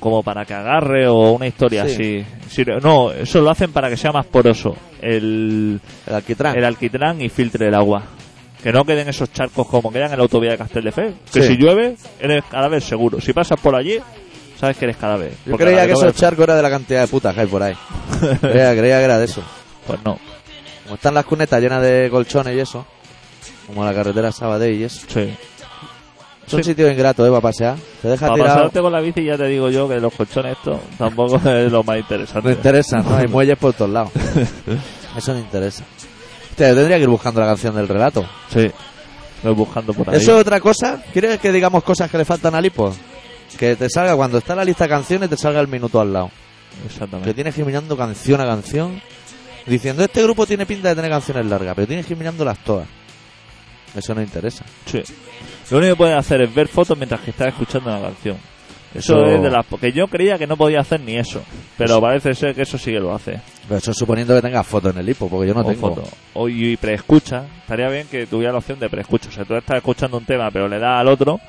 como para que agarre o una historia Sí. así. Sí, no, eso lo hacen para que sea más poroso el, El alquitrán. el alquitrán y filtre el agua. Que no queden esos charcos como quedan en la autovía de Castelldefels. Que Sí. si llueve, eres cadáver seguro. Si pasas por allí, sabes que eres cadáver. Yo Porque creía que esos charcos era de la cantidad de putas que hay por ahí. creía, creía que era de eso. Pues no. Como están las cunetas llenas de colchones y eso, como la carretera Sabadell y eso. Sí. Es un Sí. sitio ingrato, ¿eh? Para pasear. Te deja Para tirado. pasarte con la bici ya te digo yo que los colchones esto tampoco es lo más interesante. No interesa, ¿no? Hay muelles por todos lados. Eso no interesa. Yo tendría que ir buscando la canción del relato. Sí. Voy buscando por ahí. ¿Eso es otra cosa? ¿Quieres que digamos cosas que le faltan al hipo? Que te salga, cuando está la lista de canciones, te salga el minuto al lado. Que Exactamente. tienes que ir mirando canción a canción, diciendo, este grupo tiene pinta de tener canciones largas, pero tienes que ir mirándolas todas. Eso no interesa. Sí. Lo único que puedes hacer es ver fotos mientras que estás escuchando una canción. Eso, Eso- es de las... Porque yo creía que no podía hacer ni eso. Pero parece ser que eso sí que lo hace. Pero eso suponiendo que tengas foto en el hipo, porque yo no o tengo. foto. O y preescucha. Estaría bien que tuviera la opción de preescucha. O sea, tú estás escuchando un tema, pero le das al otro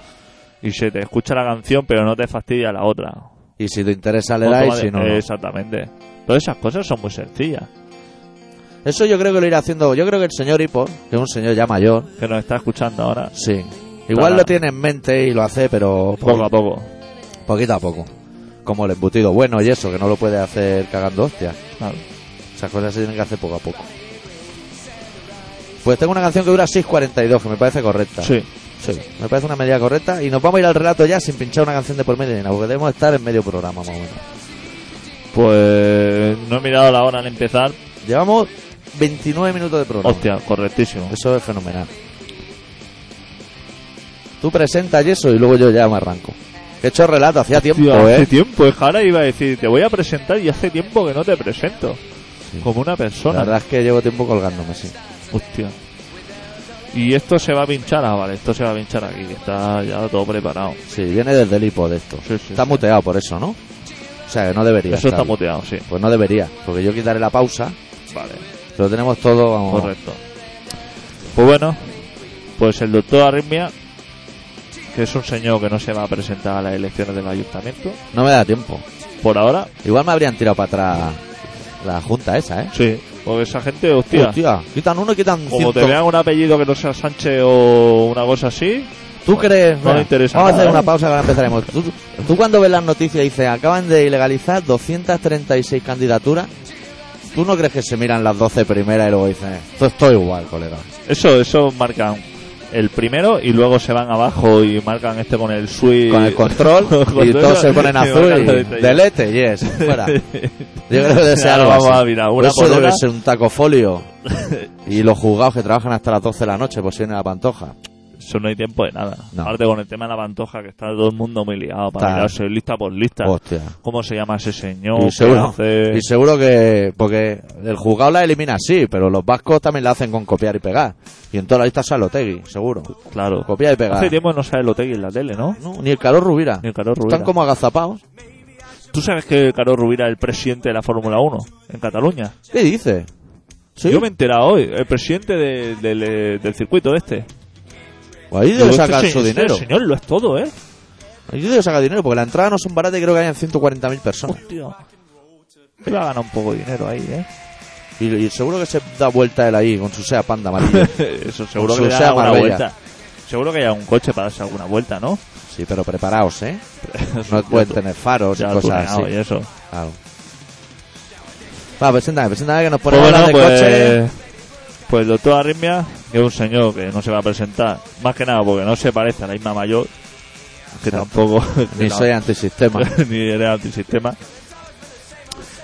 y se te escucha la canción, pero no te fastidia la otra. Y si te interesa, le das y si no. Exactamente. Todas esas cosas son muy sencillas. Eso yo creo que lo irá haciendo. Yo creo que el señor Hipo, que es un señor ya mayor, Que nos está escuchando ahora. sí. Igual Para- lo tiene en mente y lo hace, pero Poco a poco. poquito a poco. Como el embutido bueno y eso, que no lo puede hacer cagando hostias. Claro. Esas cosas se tienen que hacer poco a poco. Pues tengo una canción que dura 6.42, que me parece correcta. Sí. Sí, me parece una medida correcta. Y nos vamos a ir al relato ya sin pinchar una canción de por medio ni nada, porque debemos estar en medio programa más o menos. Pues no he mirado la hora al empezar. Llevamos 29 minutos de programa. Hostia, correctísimo. Eso es fenomenal. Tú presentas y eso y luego yo ya me arranco. He hecho relato, hacía tiempo, Hostia, hace ¿eh? tiempo, es ahora iba a decir, te voy a presentar y hace tiempo que no te presento. Como una La persona. verdad es que llevo tiempo colgándome, sí. Hostia. Y esto se va a pinchar, ah, vale, esto se va a pinchar aquí, que está ya todo preparado. Sí, viene desde el hipo de esto. Sí, sí, está muteado por eso, ¿no? O sea, que no debería. Eso está muteado, sí. Pues no debería, porque yo quitaré la pausa, Vale, pero tenemos todo. vamos, correcto. Pues bueno, pues el doctor Arritmia, que es un señor que no se va a presentar a las elecciones del ayuntamiento, No me da tiempo. por ahora, Igual me habrían tirado para atrás la junta esa, ¿eh? sí. Porque esa gente, hostia, Hostia, quitan uno quitan como te ciento- vean un apellido que no sea Sánchez o una cosa así, ¿Tú crees? No le interesa Vamos a hacer una pausa que ahora empezaremos. ¿Tú, tú cuando ves las noticias dices, acaban de ilegalizar 236 candidaturas. ¿Tú no crees que se miran las 12 primeras y luego dicen, esto es todo igual, colega? eso, eso marcan el primero y luego se van abajo y marcan este con el switch. Con el control Con y todo todos se ponen azul y delete, yes, fuera. Yo creo que debe ser algo vamos así. a mirar una Eso debe ser un tacofolio. y los juzgados que trabajan hasta las 12 de la noche, pues viene la pantoja. Eso no hay tiempo de nada. No. Aparte con el tema de la pantoja que está todo el mundo muy liado para mirarse lista por lista. Hostia. ¿Cómo se llama ese señor? Y ¿Qué seguro, hace? y seguro que. Porque el juzgado la elimina sí, pero los vascos también la hacen con copiar y pegar. Y en toda la lista sale Otegui, seguro. Claro. Copiar y pegar. Hace tiempo no sale lo en la tele, ¿no? No, ni el calor Rubira. Ni el Carol Rubira. Están como agazapados. ¿Tú sabes que Carol Rubira es el presidente de la Fórmula 1 en Cataluña? ¿Qué dice? ¿Sí? Yo me he enterado hoy. El presidente de- del, eh, del circuito de este. Pues ahí debe este sacar se- su este dinero. señor lo es todo, ¿eh? Ahí debe sacar dinero, porque la entrada no son baratas y creo que hayan 140.000 personas. Hostia. Va a ganar un poco de dinero ahí, ¿eh? Y, y seguro que se da vuelta él ahí con su SEA Panda amarillo. Eso seguro Con que su Sea alguna vuelta. Seguro que hay un coche para darse alguna vuelta, ¿no? sí, pero preparaos, ¿eh? No pueden tener faros y cosas así. y eso. Claro. Va, preséntame, preséntame que nos Pues ponemos a bueno, de coche. Pues, el doctor Arritmia, que es un señor que no se va a presentar, más que nada porque no se parece a la Isma Mayor, que Exacto. tampoco Ni soy antisistema. ni era antisistema.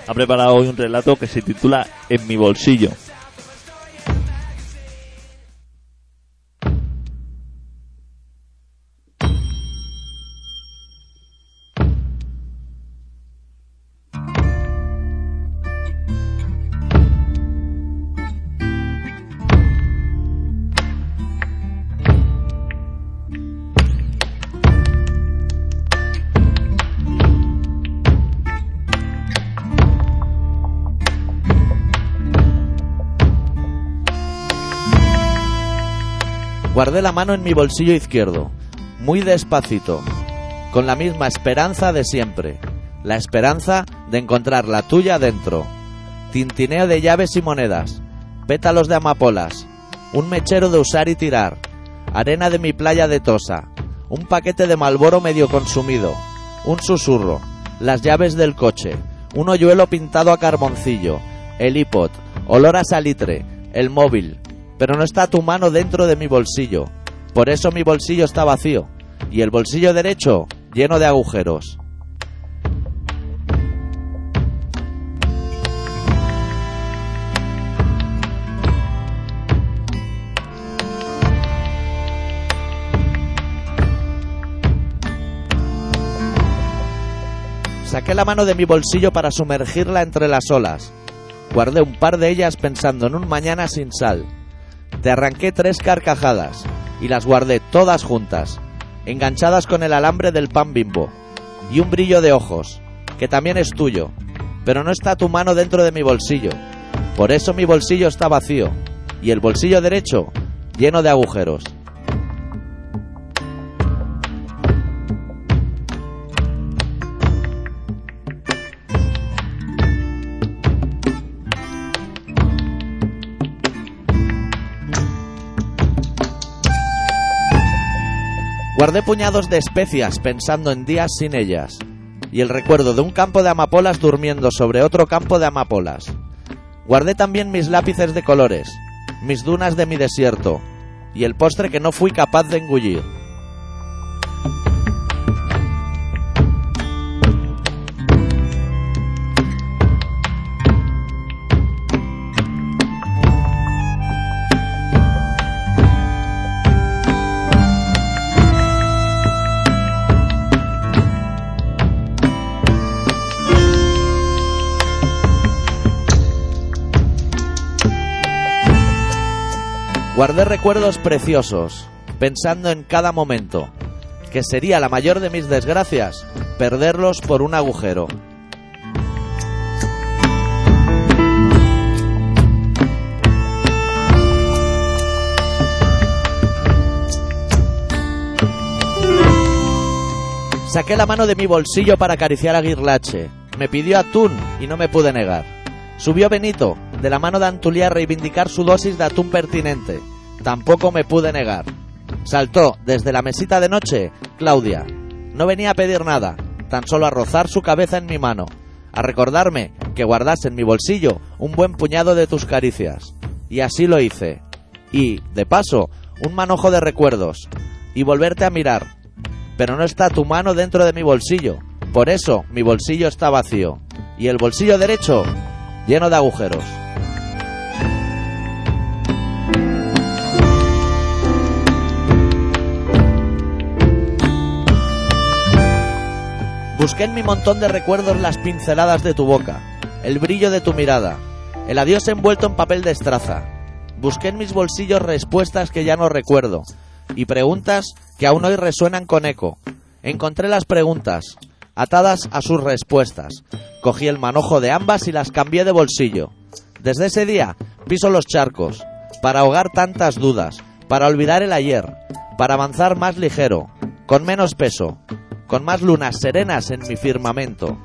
Ha preparado hoy un relato que se titula En mi bolsillo. Guardé la mano en mi bolsillo izquierdo, muy despacito, con la misma esperanza de siempre, la esperanza de encontrar la tuya dentro. Tintineo de llaves y monedas, pétalos de amapolas, un mechero de usar y tirar, arena de mi playa de Tosa, un paquete de malboro medio consumido, un susurro, las llaves del coche, un hoyuelo pintado a carboncillo, el iPod, olor a salitre, el móvil, pero no está tu mano dentro de mi bolsillo. Por eso mi bolsillo está vacío y el bolsillo derecho lleno de agujeros. Saqué la mano de mi bolsillo para sumergirla entre las olas. Guardé un par de ellas pensando en un mañana sin sal. Te arranqué tres carcajadas y las guardé todas juntas, enganchadas con el alambre del pan bimbo. Y un brillo de ojos, que también es tuyo, pero no está tu mano dentro de mi bolsillo. Por eso mi bolsillo está vacío y el bolsillo derecho lleno de agujeros. Guardé puñados de especias pensando en días sin ellas, y el recuerdo de un campo de amapolas durmiendo sobre otro campo de amapolas. Guardé también mis lápices de colores, mis dunas de mi desierto, y el postre que no fui capaz de engullir. Guardé recuerdos preciosos, pensando en cada momento, que sería la mayor de mis desgracias perderlos por un agujero. Saqué la mano de mi bolsillo para acariciar a Guirlache. Me pidió atún y no me pude negar. Subió Benito, de la mano de Antulía reivindicar su dosis de atún pertinente. Tampoco me pude negar. Saltó desde la mesita de noche Claudia. No venía a pedir nada, tan solo a rozar su cabeza en mi mano, a recordarme que guardase en mi bolsillo un buen puñado de tus caricias. Y así lo hice. Y, de paso, un manojo de recuerdos. Y volverte a mirar. Pero no está tu mano dentro de mi bolsillo. Por eso mi bolsillo está vacío. Y el bolsillo derecho lleno de agujeros. Busqué en mi montón de recuerdos las pinceladas de tu boca, el brillo de tu mirada, el adiós envuelto en papel de estraza. Busqué en mis bolsillos respuestas que ya no recuerdo y preguntas que aún hoy resuenan con eco. Encontré las preguntas, atadas a sus respuestas. Cogí el manojo de ambas y las cambié de bolsillo. Desde ese día piso los charcos, para ahogar tantas dudas, para olvidar el ayer, para avanzar más ligero, con menos peso, con más lunas serenas en mi firmamento.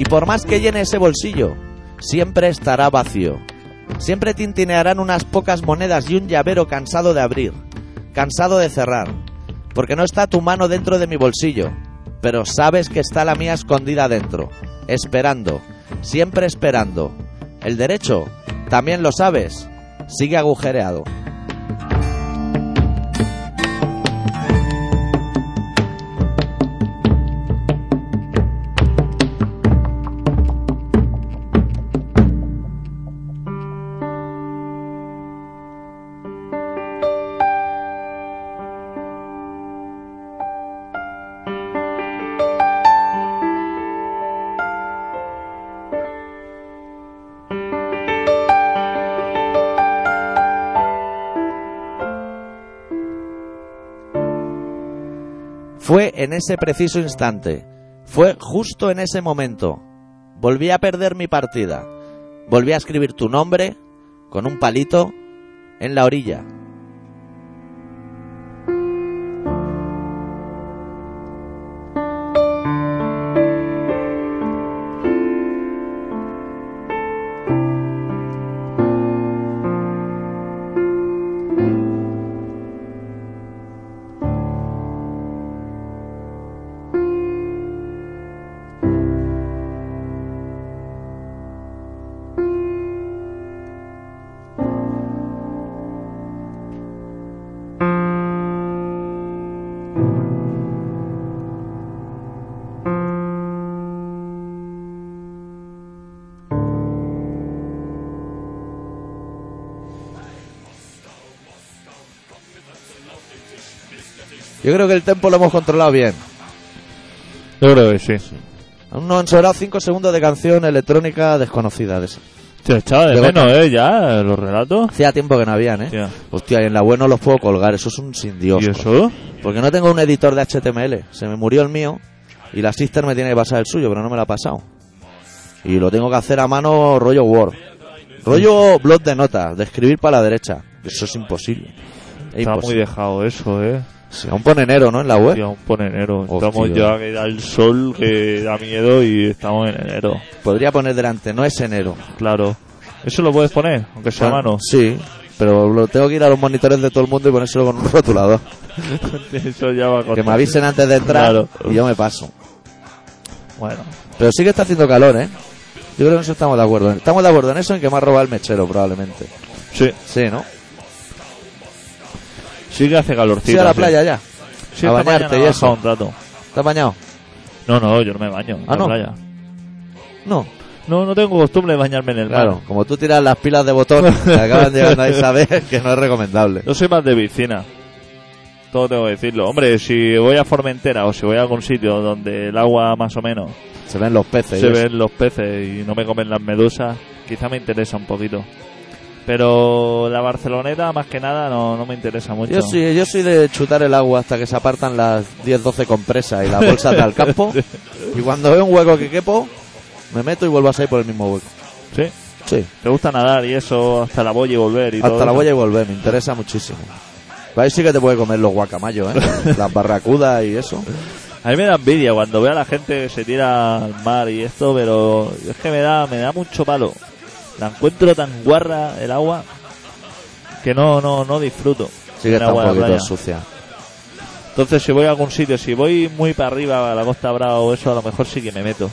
Y por más que llene ese bolsillo, siempre estará vacío. Siempre tintinearán unas pocas monedas y un llavero cansado de abrir, cansado de cerrar, porque no está tu mano dentro de mi bolsillo, pero sabes que está la mía escondida dentro, esperando, siempre esperando. El derecho, también lo sabes, sigue agujereado. Fue en ese preciso instante, fue justo en ese momento. Volví a perder mi partida. Volví a escribir tu nombre con un palito en la orilla. Yo creo que el tempo lo hemos controlado bien. Yo creo que sí. Aún no han sobrado 5 segundos de canción electrónica desconocida de esa. Te echaba de Luego menos, ¿eh? Ya, los relatos. Hacía tiempo que no habían, ¿eh? Hostia. Hostia, y en la web no los puedo colgar, eso es un sin Dios. ¿Y eso? Porque no tengo un editor de HTML. Se me murió el mío y la sister me tiene que pasar el suyo, pero no me lo ha pasado. Y lo tengo que hacer a mano rollo Word. Rollo blog de notas, de escribir para la derecha. Eso es imposible. Es Está muy imposible. dejado eso, ¿eh? Sí, aún pone enero, ¿no? En la web. Ya, aún pone enero. Hostia. Estamos ya que da el sol, que da miedo y estamos en enero. Podría poner delante, no es enero. Claro. ¿Eso lo puedes poner? Aunque sea a mano. Sí, pero lo tengo que ir a los monitores de todo el mundo y ponérselo con un rotulador. Eso ya va a Que me avisen antes de entrar Claro. y yo me paso. Bueno. Pero sí que está haciendo calor, ¿eh? Yo creo que en eso estamos de acuerdo. Estamos de acuerdo en eso, en que me ha robado el mechero, probablemente. Sí. Sí, ¿no? Sí que hace calorcito. Sí, a la playa ya. Sí, a bañarte y eso. un rato. ¿Te has bañado? No, no, yo no me baño en Ah, la ¿no? playa. No. No, no tengo costumbre de bañarme en el mar. Claro, como tú tiras las pilas de botón que acaban llegando ahí, sabes que no es recomendable. Yo soy más de piscina. Todo tengo que decirlo. Hombre, si voy a Formentera o si voy a algún sitio donde el agua más o menos Se ven los peces. se ven los peces y no me comen las medusas, quizá me interesa un poquito. Pero la Barceloneta, más que nada, no, no me interesa mucho. Yo sí, yo soy de chutar el agua hasta que se apartan las 10-12 compresas y las bolsas de al campo. Y cuando veo un hueco que quepo, me meto y vuelvo a salir por el mismo hueco. ¿Sí? Sí, ¿Te gusta nadar y eso hasta la boya y volver y todo hasta la eso? voy a volver, me interesa muchísimo. Ahí sí que te puede comer los guacamayos, ¿eh? Las barracudas y eso. A mí me da envidia cuando veo a la gente que se tira al mar y esto, pero es que me da, me da mucho palo. La encuentro tan guarra el agua que no, no, no disfruto. Sí que está un poquito sucia. Entonces, si voy a algún sitio, si voy muy para arriba a la Costa Brava o eso, a lo mejor sí que me meto.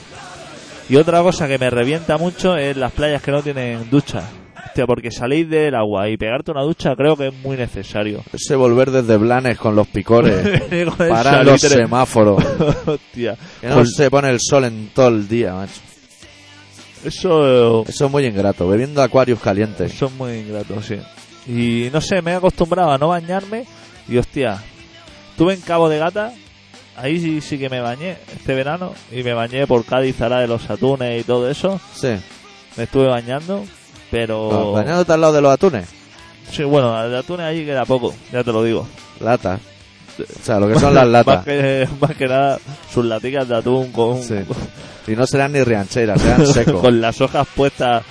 Y otra cosa que me revienta mucho es las playas que no tienen ducha. Hostia, porque salir del agua y pegarte una ducha creo que es muy necesario. Ese volver desde Blanes con los picores. Paran los semáforos. Hostia. Que no se pone el sol en todo el día, macho. Eso, Eso es muy ingrato. Bebiendo acuarios calientes. eso es muy ingrato, sí. Y no sé, me he acostumbrado a no bañarme y hostia, estuve en Cabo de Gata, ahí sí, sí que me bañé este verano y me bañé por Cádiz, Zara de los Atunes y todo eso. Sí. Me estuve bañando, pero... Bañándote al lado de los atunes. Sí, bueno, de atunes allí queda poco, ya te lo digo. Latas. O sea, lo que son las Más latas. que, más que nada, sus laticas de atún con, Sí. Y no serán ni riancheras, serán secos. con las hojas puestas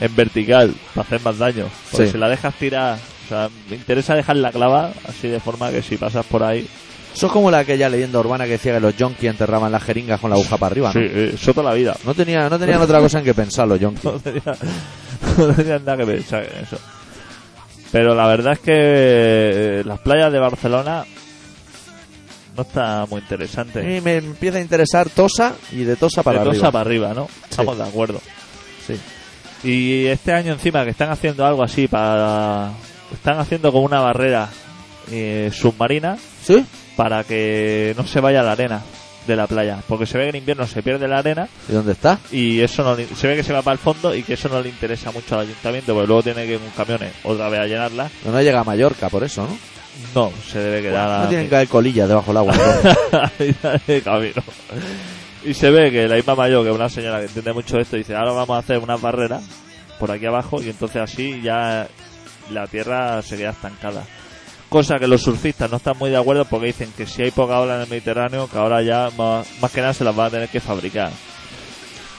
en vertical para hacer más daño. Porque Sí. si la dejas tirar, o sea, me interesa dejarla clava así de forma que si pasas por ahí. Eso es como la aquella leyenda urbana que decía que los yonkis enterraban las jeringas con la aguja para arriba, ¿no? Sí, eso toda la vida. No, tenía, no tenían otra cosa en que pensar los yonkis. No tenía, no tenía nada que pensar en eso. Pero la verdad es que eh, las playas de Barcelona no está muy interesante. Y me empieza a interesar Tosa y de Tosa para de arriba. Tosa para arriba, ¿no? Estamos de acuerdo. Sí. Y este año encima que están haciendo algo así para... Están haciendo como una barrera eh, submarina ¿Sí? para que no se vaya la arena de la playa. Porque se ve que en invierno se pierde la arena ¿Y dónde está? y eso no le- se ve que se va para el fondo y que eso no le interesa mucho al ayuntamiento porque luego tiene que ir con camiones otra vez a llenarla. No, no llega a Mallorca, por eso, ¿no? No, se debe quedar No tienen que haber colillas debajo del agua. ¿no? ahí de camino. Y se ve que la Isma Mayor, que es una señora que entiende mucho esto, dice, ahora vamos a hacer unas barreras por aquí abajo y entonces así ya la tierra se queda estancada. Cosa que los surfistas no están muy de acuerdo porque dicen que si hay poca ola en el Mediterráneo, que ahora ya más, más que nada se las van a tener que fabricar.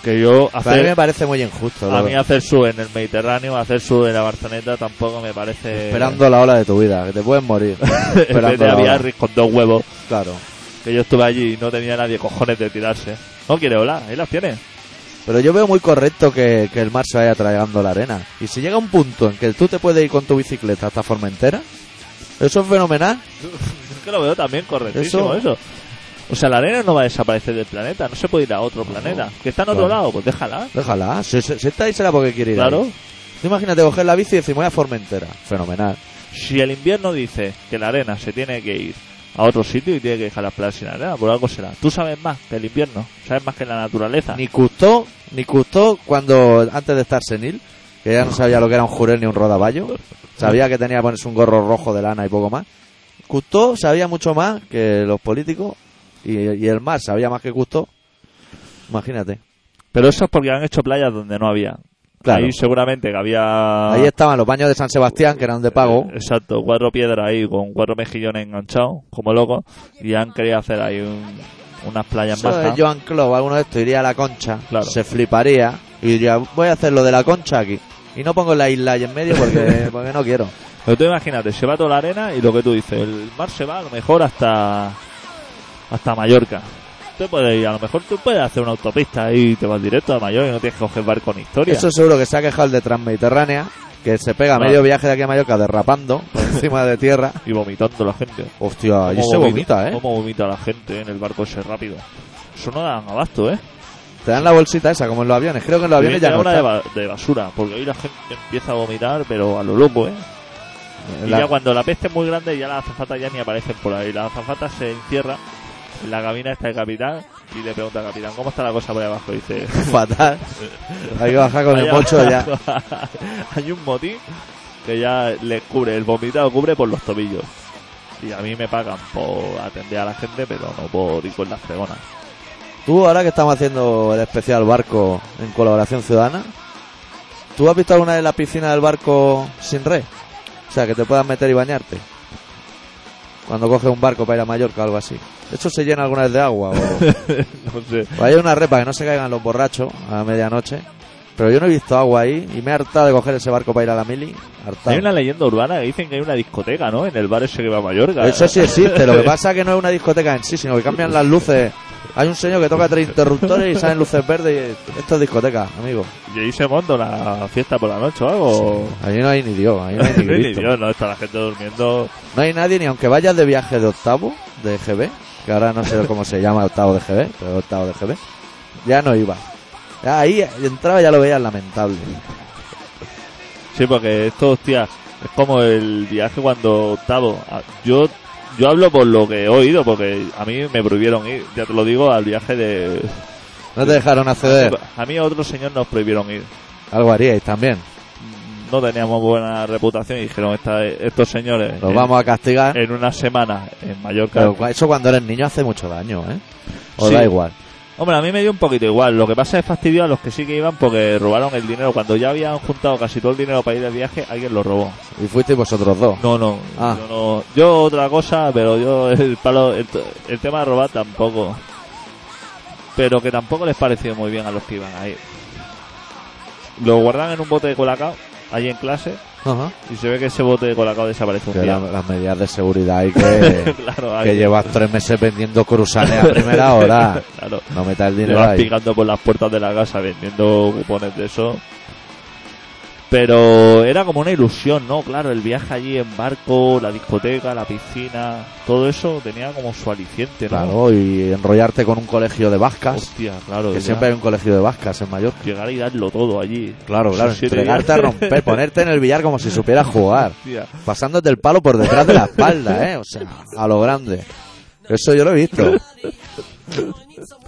Que yo a mí me parece muy injusto. a mí hacer sur en el Mediterráneo, hacer sur en la Barceloneta tampoco me parece... Esperando la ola de tu vida, que te puedes morir. esperando a. Biarritz con dos huevos. Claro. que yo estuve allí y no tenía nadie cojones de tirarse. No quiere ola, ahí las tiene. Pero yo veo muy correcto que, que el mar se vaya tragando la arena. Y si llega un punto en que tú te puedes ir con tu bicicleta hasta Formentera, eso es fenomenal. Es que lo veo también correctísimo Eso- eso. O sea, la arena no va a desaparecer del planeta, no se puede ir a otro planeta. Que está en otro Claro. lado, pues déjala. Déjala. Si, si- si está ahí será porque quiere ir. Claro. ahí. Tú imagínate coger la bici y decir, voy a Formentera. Fenomenal. Si el invierno dice que la arena se tiene que ir a otro sitio y tiene que dejar las playas sin arena, por algo será. Tú sabes más que el invierno, sabes más que la naturaleza. Ni Custó, ni Custó cuando, antes de estar senil, que ya no sabía lo que era un jurel ni un rodaballo, sabía que tenía que ponerse un gorro rojo de lana y poco más. Custó sabía mucho más que los políticos y, y el mar sabía más que Custó. Imagínate. Pero eso es porque han hecho playas donde no había. Claro. Ahí seguramente que había... Ahí estaban los baños de San Sebastián, que eran de pago. Eh, Exacto, cuatro piedras ahí con cuatro mejillones enganchados, como locos, y han querido hacer ahí un- unas playas Eso más. de Joan Clove, alguno de estos iría a la concha, Claro. se fliparía y diría, voy a hacer lo de la concha aquí. Y no pongo la isla ahí en medio porque, porque no quiero. Pero tú imagínate, se va toda la arena y lo que tú dices, el mar se va a lo mejor hasta hasta Mallorca. Tú puedes ir, a lo mejor tú puedes hacer una autopista y te vas directo a Mallorca y no tienes que coger barco con historia. Eso seguro que se ha quejado el de Transmediterránea, que se pega Claro. medio viaje de aquí a Mallorca derrapando por encima de tierra. Y vomitando la gente. Hostia, Cómo se vomita- vomita, ¿eh? Cómo vomita la gente en el barco ese rápido. Eso no dan abasto, ¿eh? Te dan la bolsita esa, como en los aviones. Creo que en los aviones ya no una de, ba- de basura, porque ahí la gente empieza a vomitar, pero a lo loco, ¿eh? Y La- ya cuando la peste es muy grande, ya las azafatas ya ni aparecen por ahí. Las azafatas se encierran en la cabina está el capitán y le pregunta al capitán, ¿cómo está la cosa por ahí abajo? Y dice, Fatal. Hay que bajar con el "Allá mocho ya. Hay un motín que ya le cubre, el vomitado cubre por los tobillos. Y a mí me pagan por atender a la gente, pero no por ir con las fregonas. Tú, ahora que estamos haciendo el especial barco en colaboración ciudadana, ¿tú has visto alguna vez la piscina del barco sin red? O sea, que te puedas meter y bañarte. Cuando coges un barco para ir a Mallorca o algo así. ¿Eso se llena alguna vez de agua? O, No sé. o hay una red para que no se caigan los borrachos a medianoche. Pero yo no he visto agua ahí y me he hartado de coger ese barco para ir a la mili. Hartado. Hay una leyenda urbana que dicen que hay una discoteca, ¿no? En el bar ese que va a Mallorca. Eso sí existe. Lo que pasa es que no es una discoteca en sí, sino que cambian las luces. Hay un señor que toca tres interruptores y salen luces verdes y esto es discoteca, amigo. Y ahí se monta una fiesta por la noche o algo. Allí no hay ni Dios, ahí no hay ni ni. Dios, no está la gente durmiendo. No hay nadie ni aunque vayas de viaje de octavo de GB, que ahora no sé cómo se llama octavo de GB, pero octavo de GB, ya no iba. Ya ahí entraba ya lo veías lamentable. Sí, porque esto, hostia, es como el viaje cuando octavo. a- Yo yo hablo por lo que he oído, porque a mí me prohibieron ir, ya te lo digo, al viaje de... No te dejaron acceder. A mí a otro señor nos prohibieron ir. Algo haríais también. No teníamos buena reputación y dijeron, "Esta- estos señores Los en, vamos a castigar. en una semana en Mallorca... Pero eso cuando eres niño hace mucho daño, ¿eh? O Sí. da igual. Hombre, a mí me dio un poquito igual. Lo que pasa es fastidio a los que sí que iban porque robaron el dinero. Cuando ya habían juntado casi todo el dinero para ir de viaje, alguien lo robó. Y fuisteis vosotros dos. No, no. Ah. Yo, no- yo otra cosa, pero yo el palo, el, el tema de robar tampoco. Pero que tampoco les pareció muy bien a los que iban a ir. Lo guardan en un bote de colacao, ahí en clase, Ajá. y se ve que ese bote de colacao desaparece un día. la- las medidas de seguridad y que, claro, que llevas tres meses vendiendo cruzanes a primera hora. claro. No metas el dinero Llevas ahí. picando por las puertas de la casa vendiendo cupones de eso. Pero era como una ilusión, ¿no? Claro, el viaje allí en barco, la discoteca, la piscina, todo eso tenía como su aliciente, ¿no? Claro, y enrollarte con un colegio de vascas. Hostia, claro. Que ya siempre hay un colegio de vascas en Mallorca. Llegar y darlo todo allí. Claro, claro, siete entregarte a romper, ponerte en el billar como si supieras jugar. Hostia. Pasándote el palo por detrás de la espalda, ¿eh? O sea, a lo grande. Eso yo lo he visto.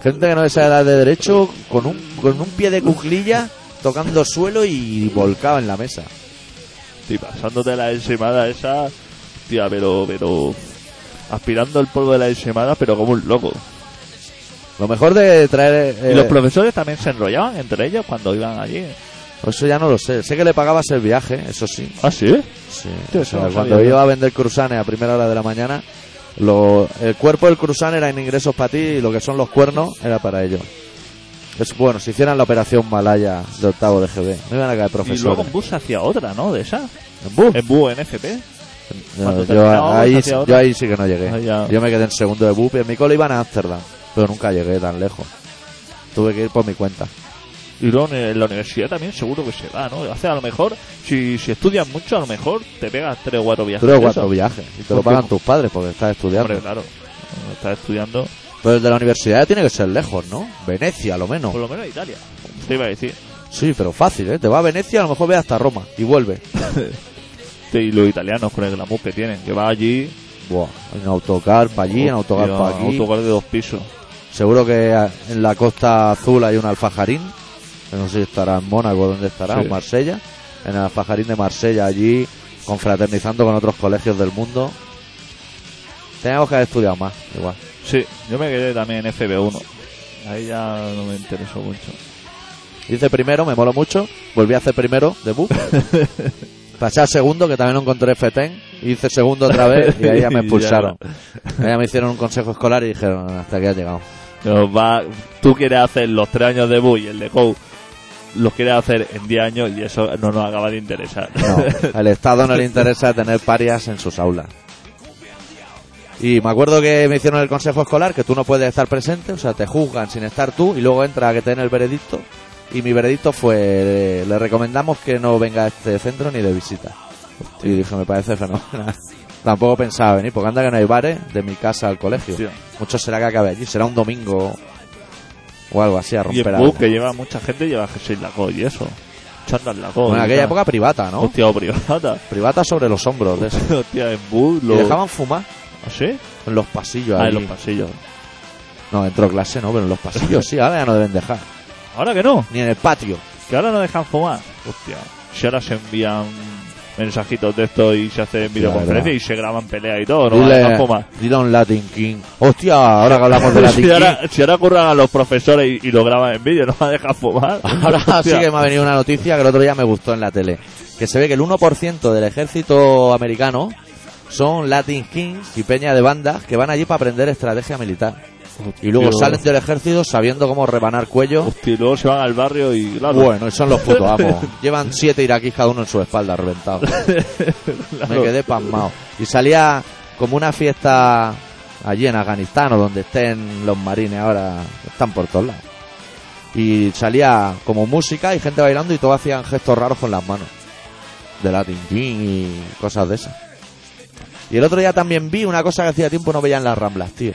Gente que no sabe dar de derecho con un, con un pie de cuclilla tocando suelo y volcado en la mesa. Y pasándote la ensimada esa, tía, pero, pero, aspirando el polvo de la ensimada, pero como un loco. Lo mejor de traer... eh, Y los profesores también se enrollaban entre ellos cuando iban allí. eso ya no lo sé. Sé que le pagabas el viaje, eso sí. ¿Ah, sí? Sí. Tío, O eso sea, no cuando sabía, iba a vender cruzanes a primera hora de la mañana, lo- el cuerpo del cruzán era en ingresos para ti y lo que son los cuernos era para ellos. Es bueno, si hicieran la operación Malaya de octavo de GB, no iban a caer Y profesores. luego en bus hacía otra, ¿no? De esa. ¿En bus? En bus, en FP. No, cuando yo, ahí, hacia yo ahí sí que no llegué. Ah. Yo me quedé en segundo de BUP y en mi cole iban a Ámsterdam, pero nunca llegué tan lejos. Tuve que ir por mi cuenta. Y luego en la universidad también seguro que se da, ¿no? Hace a lo mejor, si, si estudias mucho, a lo mejor te pegas tres o cuatro viajes. Tres o cuatro viajes. Y te lo pagan tus padres porque estás estudiando. Hombre, claro. Estás estudiando, Pero el de la universidad tiene que ser lejos, ¿no? Venecia, a lo menos. por lo menos Italia. Te iba a decir. Sí, pero fácil, ¿eh? Te va a Venecia, a lo mejor ve hasta Roma y vuelve. Sí, Y los italianos con el glamour que tienen, que va allí. Buah, en autocar para allí, en autocar para aquí. Autocar de dos pisos. Seguro que en la costa azul hay un alfajarín. que No sé si estará en Mónaco, ¿dónde estará? Sí. ¿En Marsella? En el alfajarín de Marsella, allí, confraternizando con otros colegios del mundo. Teníamos que haber estudiado más, igual. Sí, yo me quedé también en FB1. Ahí ya no me interesó mucho. Hice primero, me moló mucho. Volví a hacer primero, debut. Pasé al segundo, que también no encontré FETEN. Hice segundo otra vez y ahí ya me Y ya expulsaron. Ahí ya me hicieron un consejo escolar y dijeron, hasta aquí has llegado. Nos va, tú quieres hacer los tres años de Bui y el de Go los quieres hacer en 10 años y eso no nos acaba de interesar. No, al Estado no le interesa tener parias en sus aulas. Y me acuerdo que me hicieron el consejo escolar que tú no puedes estar presente, o sea, te juzgan sin estar tú y luego entra a que te den el veredicto. Y mi veredicto fue, le recomendamos que no venga a este centro ni de visita. Y dije, me parece fenomenal. Tampoco pensaba venir, porque anda que no hay bares de mi casa al colegio. Hostia. Mucho será que acabe allí, será un domingo o algo así a y romper en algo. Bug, que lleva mucha gente, lleva G6 Laco y eso. Chándal Laco. Bueno, en y aquella época privata, ¿no? Hostia, o privada. Privata sobre los hombros de eso. Hostia, en Bug Y dejaban fumar ¿Ah, sí? en los pasillos. Ah, en los pasillos. No, entró clase, no, pero en los pasillos sí, ahora ya no deben dejar. Ahora que no, Ni en el patio. que ahora no dejan fumar. Hostia, si ahora se envían mensajitos de esto y se hacen videoconferencias y se graban peleas y todo, no Dile, fumar. dile a un Latin King. Hostia, ahora que hablamos de Latin si, King. ahora, si ahora curran a los profesores y, y lo graban en vídeo, no van a dejar fumar. Ahora sí que me ha venido una noticia que el otro día me gustó en la tele. Que se ve que el 1% del ejército americano son Latin Kings y peña de bandas que van allí para aprender estrategia militar. Y luego salen del ejército sabiendo cómo rebanar cuello. Hostia, y luego se van al barrio y claro. Bueno, y son los putos amos. Llevan siete iraquíes cada uno en su espalda reventado. claro. Me quedé pasmado. Y salía como una fiesta allí en Afganistán o donde estén los marines ahora. Están por todos lados. Y salía como música y gente bailando y todos hacían gestos raros con las manos. De Latin King y cosas de esas. Y el otro día también vi una cosa que hacía tiempo no veía en las ramblas, tío.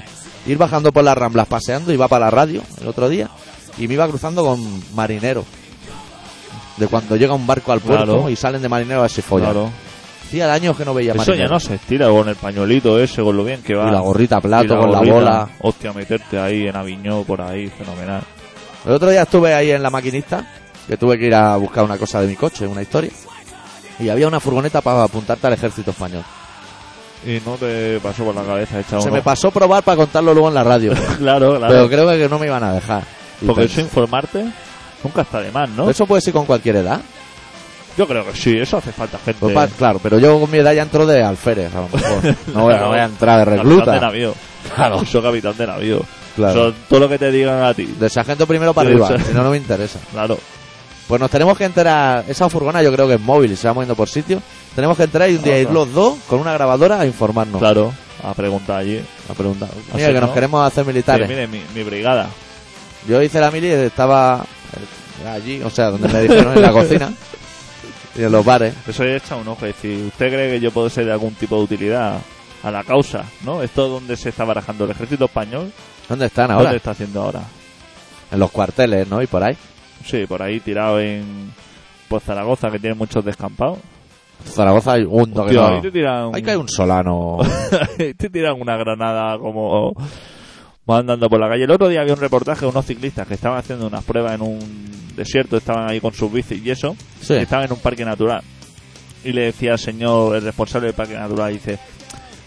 Ir bajando por las ramblas paseando, iba para la radio el otro día y me iba cruzando con marineros. De cuando llega un barco al puerto Claro. y salen de marineros a ver si follan. Claro. Hacía años que no veía Eso ya marineros. no se estira con el pañuelito ese, con lo bien que va. Y la gorrita plato con la bola. Hostia, meterte ahí en Aviñó, por ahí, fenomenal. El otro día estuve ahí en la maquinista, que tuve que ir a buscar una cosa de mi coche, una historia. Y había una furgoneta para apuntarte al ejército español. Y no te pasó por la cabeza echar Se uno? me pasó probar para contarlo luego en la radio. Claro, claro. pero creo que no me iban a dejar. Y Porque pensé, eso informarte nunca está de más, ¿no? eso puede ser con cualquier edad. Yo creo que sí, eso hace falta gente. Pues pa- claro, pero yo con mi edad ya entro de alférez, a lo mejor. No voy, a- Claro. voy a entrar de Capitán de recluta. navío. Claro. Eso capitán de navío. Claro. Eso, todo lo que te digan a ti. De sargento primero para arriba, si no, no me interesa. Claro. Pues nos tenemos que enterar. Esa furgona yo creo que es móvil y se va moviendo por sitio. Tenemos que entrar y un día ir los dos con una grabadora a informarnos. Claro. A preguntar allí. A preguntar. Así, Mira, que nos ¿no? queremos hacer Sí, militares. mire, mi, mi brigada. Yo hice la mili y estaba eh, allí, o sea, donde me dijeron en la cocina y en los bares. Eso ya echa un ojo. Es decir, ¿usted cree que yo puedo ser de algún tipo de utilidad a la causa? ¿No? Esto donde se está barajando el ejército español. ¿Dónde están ahora? ¿Dónde está haciendo ahora? En los cuarteles, ¿no? Y por ahí. Sí, por ahí tirado en pues Zaragoza, que tiene muchos descampados. Zaragoza hay un no. ahí te tiran, Ahí cae un solano. ahí te tiran una granada como van andando por la calle. El otro día había un reportaje de unos ciclistas que estaban haciendo unas pruebas en un desierto, estaban ahí con sus bicis y eso, Sí. y estaban en un parque natural. Y le decía al señor, el responsable del parque natural, dice,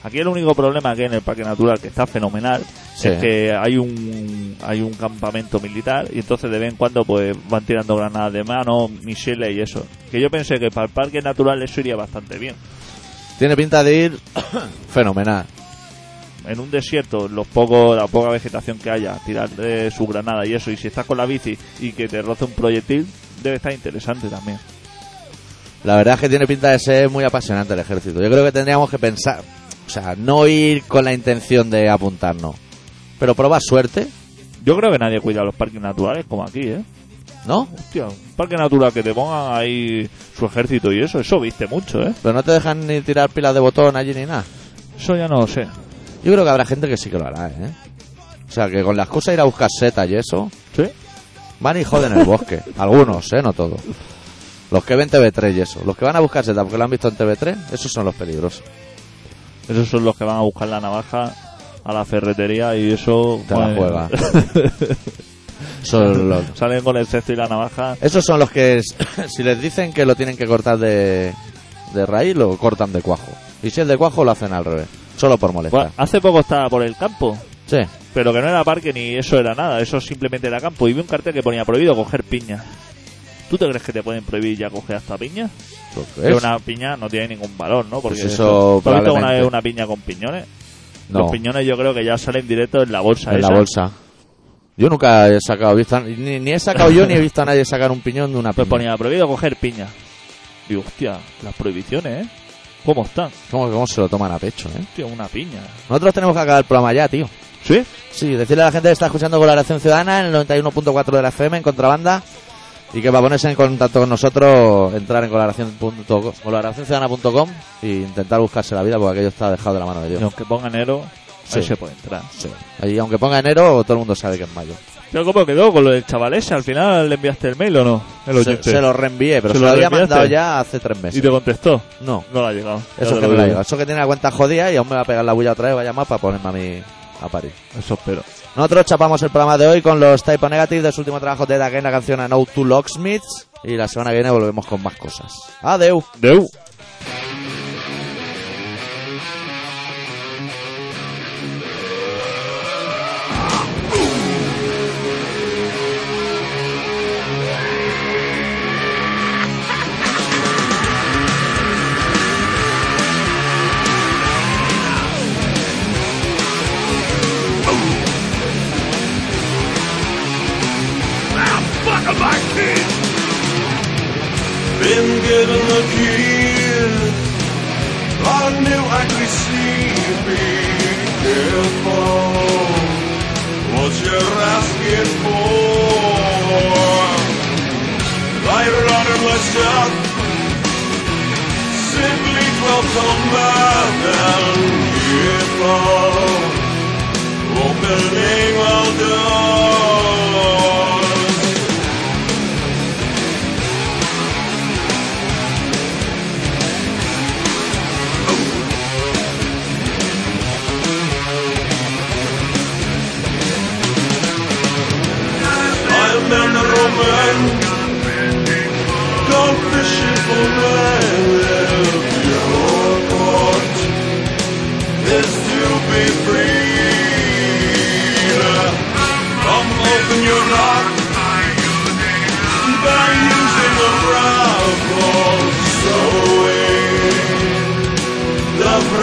aquí el único problema que hay en el parque natural, que está fenomenal, Sí. es que hay un hay un campamento militar y entonces de vez en cuando pues van tirando granadas de mano, misiles y eso. Que yo pensé que para el parque natural eso iría bastante bien. Tiene pinta de ir fenomenal. En un desierto, los pocos, la poca vegetación que haya, tirar de su granada y eso, y si estás con la bici y que te roce un proyectil, debe estar interesante también. La verdad es que tiene pinta de ser muy apasionante el ejército. Yo creo que tendríamos que pensar, o sea, no ir con la intención de apuntarnos, pero probar suerte, Yo creo que nadie cuida los parques naturales como aquí, ¿eh? ¿no? Hostia, un parque natural que te pongan ahí su ejército y eso, eso viste mucho, ¿eh? Pero no te dejan ni tirar pilas de botón allí ni nada. Eso ya no lo sé. Yo creo que habrá gente que sí que lo hará, ¿eh? O sea, que con las cosas ir a buscar setas y eso, ¿Sí? van y joden el bosque. Algunos, ¿eh? No todos. Los que ven TV3 y eso. Los que van a buscar setas porque lo han visto en TV3, esos son los peligrosos. Esos son los que van a buscar la navaja a la ferretería y eso... Te la pues, juega. Son los- Salen con el cesto y la navaja. Esos son los que, si les dicen que lo tienen que cortar de, de raíz, lo cortan de cuajo. Y si es de cuajo, lo hacen al revés. Solo por molestar. Bueno, hace poco estaba por el campo, Sí. pero que no era parque ni eso era nada, eso simplemente era campo. Y vi un cartel que ponía prohibido coger piña. ¿Tú te crees que te pueden prohibir ya coger hasta piña? ¿Eso Que una piña no tiene ningún valor, ¿no? Porque Pues eso ¿tú has visto probablemente. vez una piña con piñones? No, Los piñones yo creo que ya salen directo en la bolsa en la bolsa. Yo nunca he sacado, visto, ni, ni he sacado yo ni he visto a nadie sacar un piñón de una Pues piña. ponía prohibido coger piña. Digo, hostia, las prohibiciones, ¿eh? ¿Cómo están? ¿Cómo, cómo se lo toman a pecho, eh? Hostia, una piña. Nosotros tenemos que acabar el programa ya, tío. ¿Sí? Sí, decirle a la gente que está escuchando Colaboración Ciudadana en el 91.4 de la FM en contrabanda y que para ponerse en contacto con nosotros entrar en colaboración.com colaboracionciudadana.com e intentar buscarse la vida porque aquello está dejado de la mano de Y Dios. aunque ponga enero, ahí Sí. se puede entrar. Sí. Ahí, aunque ponga enero, todo el mundo sabe que es mayo. Pero ¿cómo quedó con lo del chaval ese? ¿Al final le enviaste el mail o no? El Se, se lo reenvié, pero ¿Se se, lo lo había mandado ya hace tres meses. ¿Y te contestó? No, No le ha llegado. Eso que lo no le ha llegado. Eso que tiene la cuenta jodida y aún me va a pegar la bulla otra vez, va a llamar para ponerme a mí a parir. Eso espero. Nosotros chapamos el programa de hoy con los Type Negative de su último trabajo de Dagen, la canción No to Locksmiths. Y la semana viene volvemos con más cosas. Adeu. Adeu.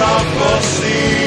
prophecy.